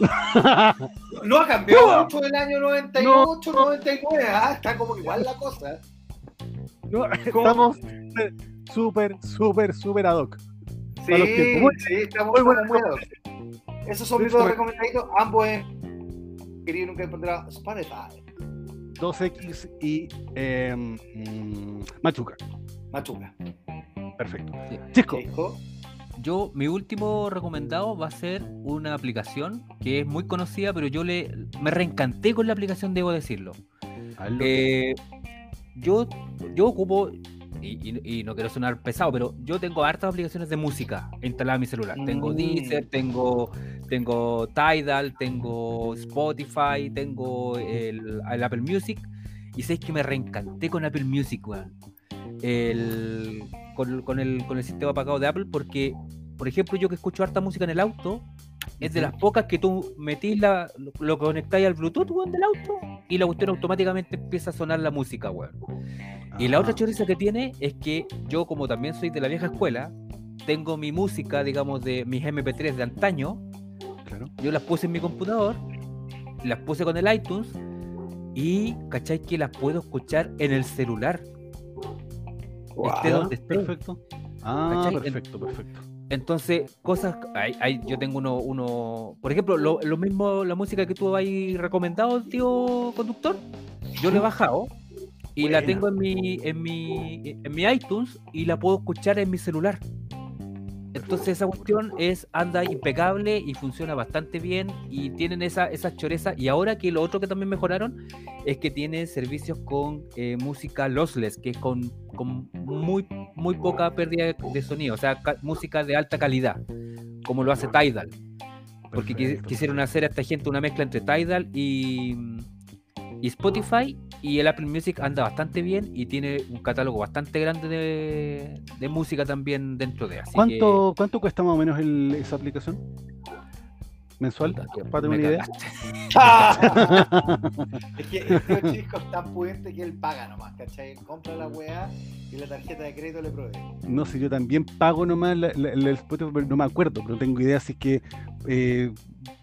No ha cambiado No. mucho del año 98, 99, ah, está como igual la cosa. No, estamos súper, súper, súper ad hoc. Sí, A los tiempos. Muy- sí, estamos muy muy. Esos son mis dos recomendaditos, ambos en querido nunca encontrar Spotify. 2X y eh, Machuca. Machuca. Perfecto. Sí. Disco. Yo, mi último recomendado va a ser una aplicación que es muy conocida, pero yo le me reencanté con la aplicación, debo decirlo. Eh, yo, yo ocupo, y, y- y no quiero sonar pesado, pero yo tengo hartas aplicaciones de música instaladas en mi celular. Tengo Mm. Deezer, tengo, tengo Tidal, tengo Spotify, tengo el, el Apple Music. Y sé que me reencanté con Apple Music, weón. El, con, con el, con el sistema pagado de Apple, porque, por ejemplo, yo que escucho harta música en el auto, es de las pocas que tú metís la, lo, lo conectáis al Bluetooth, weón, del auto, y la cuestión automáticamente empieza a sonar la música, weón. Y la otra Ah, choriza que tiene es que yo, como también soy de la vieja escuela, tengo mi música, digamos, de mis MP3 de antaño, claro. yo las puse en mi computador, las puse con el iTunes y, ¿cachai? Que las puedo escuchar en el celular. Esté Ya, donde esté. Perfecto. Ah, ¿Cachai? perfecto, perfecto. Entonces, cosas, hay, hay- yo tengo uno, uno, por ejemplo, lo, lo mismo, la música que tú habéis recomendado, tío conductor, yo la he bajado y la tengo en mi, en mi, en mi iTunes y la puedo escuchar en mi celular. Entonces esa cuestión es, anda impecable y funciona bastante bien y tienen esa, esas chorezas. Y ahora que lo otro que también mejoraron es que tiene servicios con eh, música lossless, que es con, con muy, muy poca pérdida de, sonido, o sea, ca- música de alta calidad, como lo hace Tidal. Porque Perfecto, quisieron hacer a esta gente una mezcla entre Tidal y, y Spotify y el Apple Music anda bastante bien y tiene un catálogo bastante grande de, de música también dentro de. Así que- ¿Cuánto, ¿Cuánto cuesta más o menos el- esa aplicación? ¿Mensual? Para tener una idea. es que este chico es tan pudiente que él paga nomás, ¿cachai? Compra la weá y la tarjeta de crédito le provee. No sé, yo también pago nomás la- la- la- el Spotify, pero no me acuerdo, pero no tengo idea si es que eh,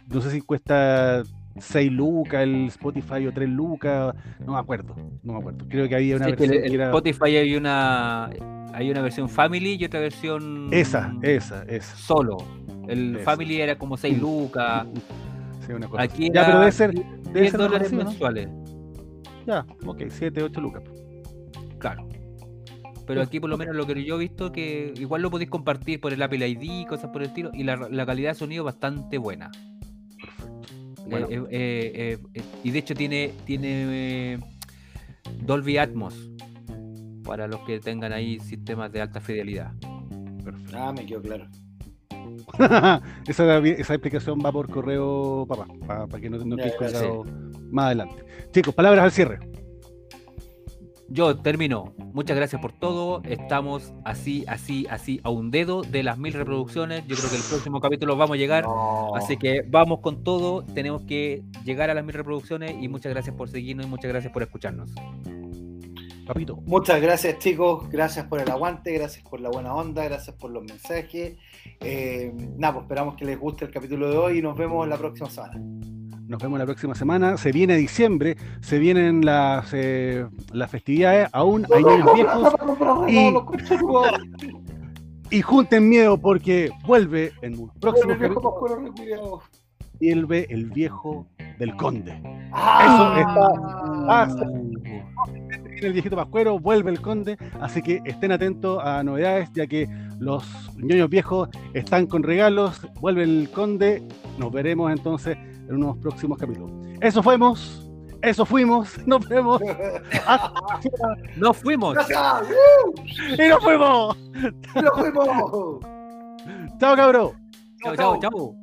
no sé si cuesta 6 lucas el Spotify o 3 lucas, no me acuerdo, no me acuerdo. Creo que había una Sí, versión el- que el era Spotify hay una hay una versión Family y otra versión esa, esa, esa. solo. El Esa. Family era como 6 lucas, Sí, una cosa Aquí ya, pero debe ser, debe 10 ser dólares así, ¿no? mensuales. Ya, ok, 7, 8 lucas. Claro. Pero aquí por lo menos lo que yo he visto que igual lo podéis compartir por el Apple ID, cosas por el estilo, y la, la calidad de sonido bastante buena. Bueno. Eh, eh, eh, eh, y de hecho tiene, tiene eh, Dolby Atmos para los que tengan ahí sistemas de alta fidelidad. Ah, me quedó claro. esa, esa explicación va por correo, papá, para que no, no quede colgado más adelante. Chicos, palabras al cierre. Yo termino. Muchas gracias por todo. Estamos así, así, así, a un dedo de las mil reproducciones. Yo creo que el próximo capítulo vamos a llegar. No. Así que vamos con todo. Tenemos que llegar a las mil reproducciones y muchas gracias por seguirnos y muchas gracias por escucharnos. Papito. Muchas gracias chicos, gracias por el aguante, gracias por la buena onda, gracias por los mensajes. Eh, nada, pues esperamos que les guste el capítulo de hoy y nos vemos la próxima semana. Nos vemos la próxima semana. Se viene diciembre, se vienen las, eh, las festividades. Aún hay niños viejos. Y junten miedo porque vuelve en un próximo capítulo. Vuelve el viejo del conde. Eso está. Ah, el viejito pascuero, vuelve el conde, así que estén atentos a novedades, ya que los ñoños viejos están con regalos, vuelve el conde, nos veremos entonces en unos próximos capítulos. Eso fuimos, eso fuimos, nos vemos, ¡Nos fuimos! Y nos fuimos. ¡Nos fuimos! Chao, cabrón. ¡Chao, chao, chao!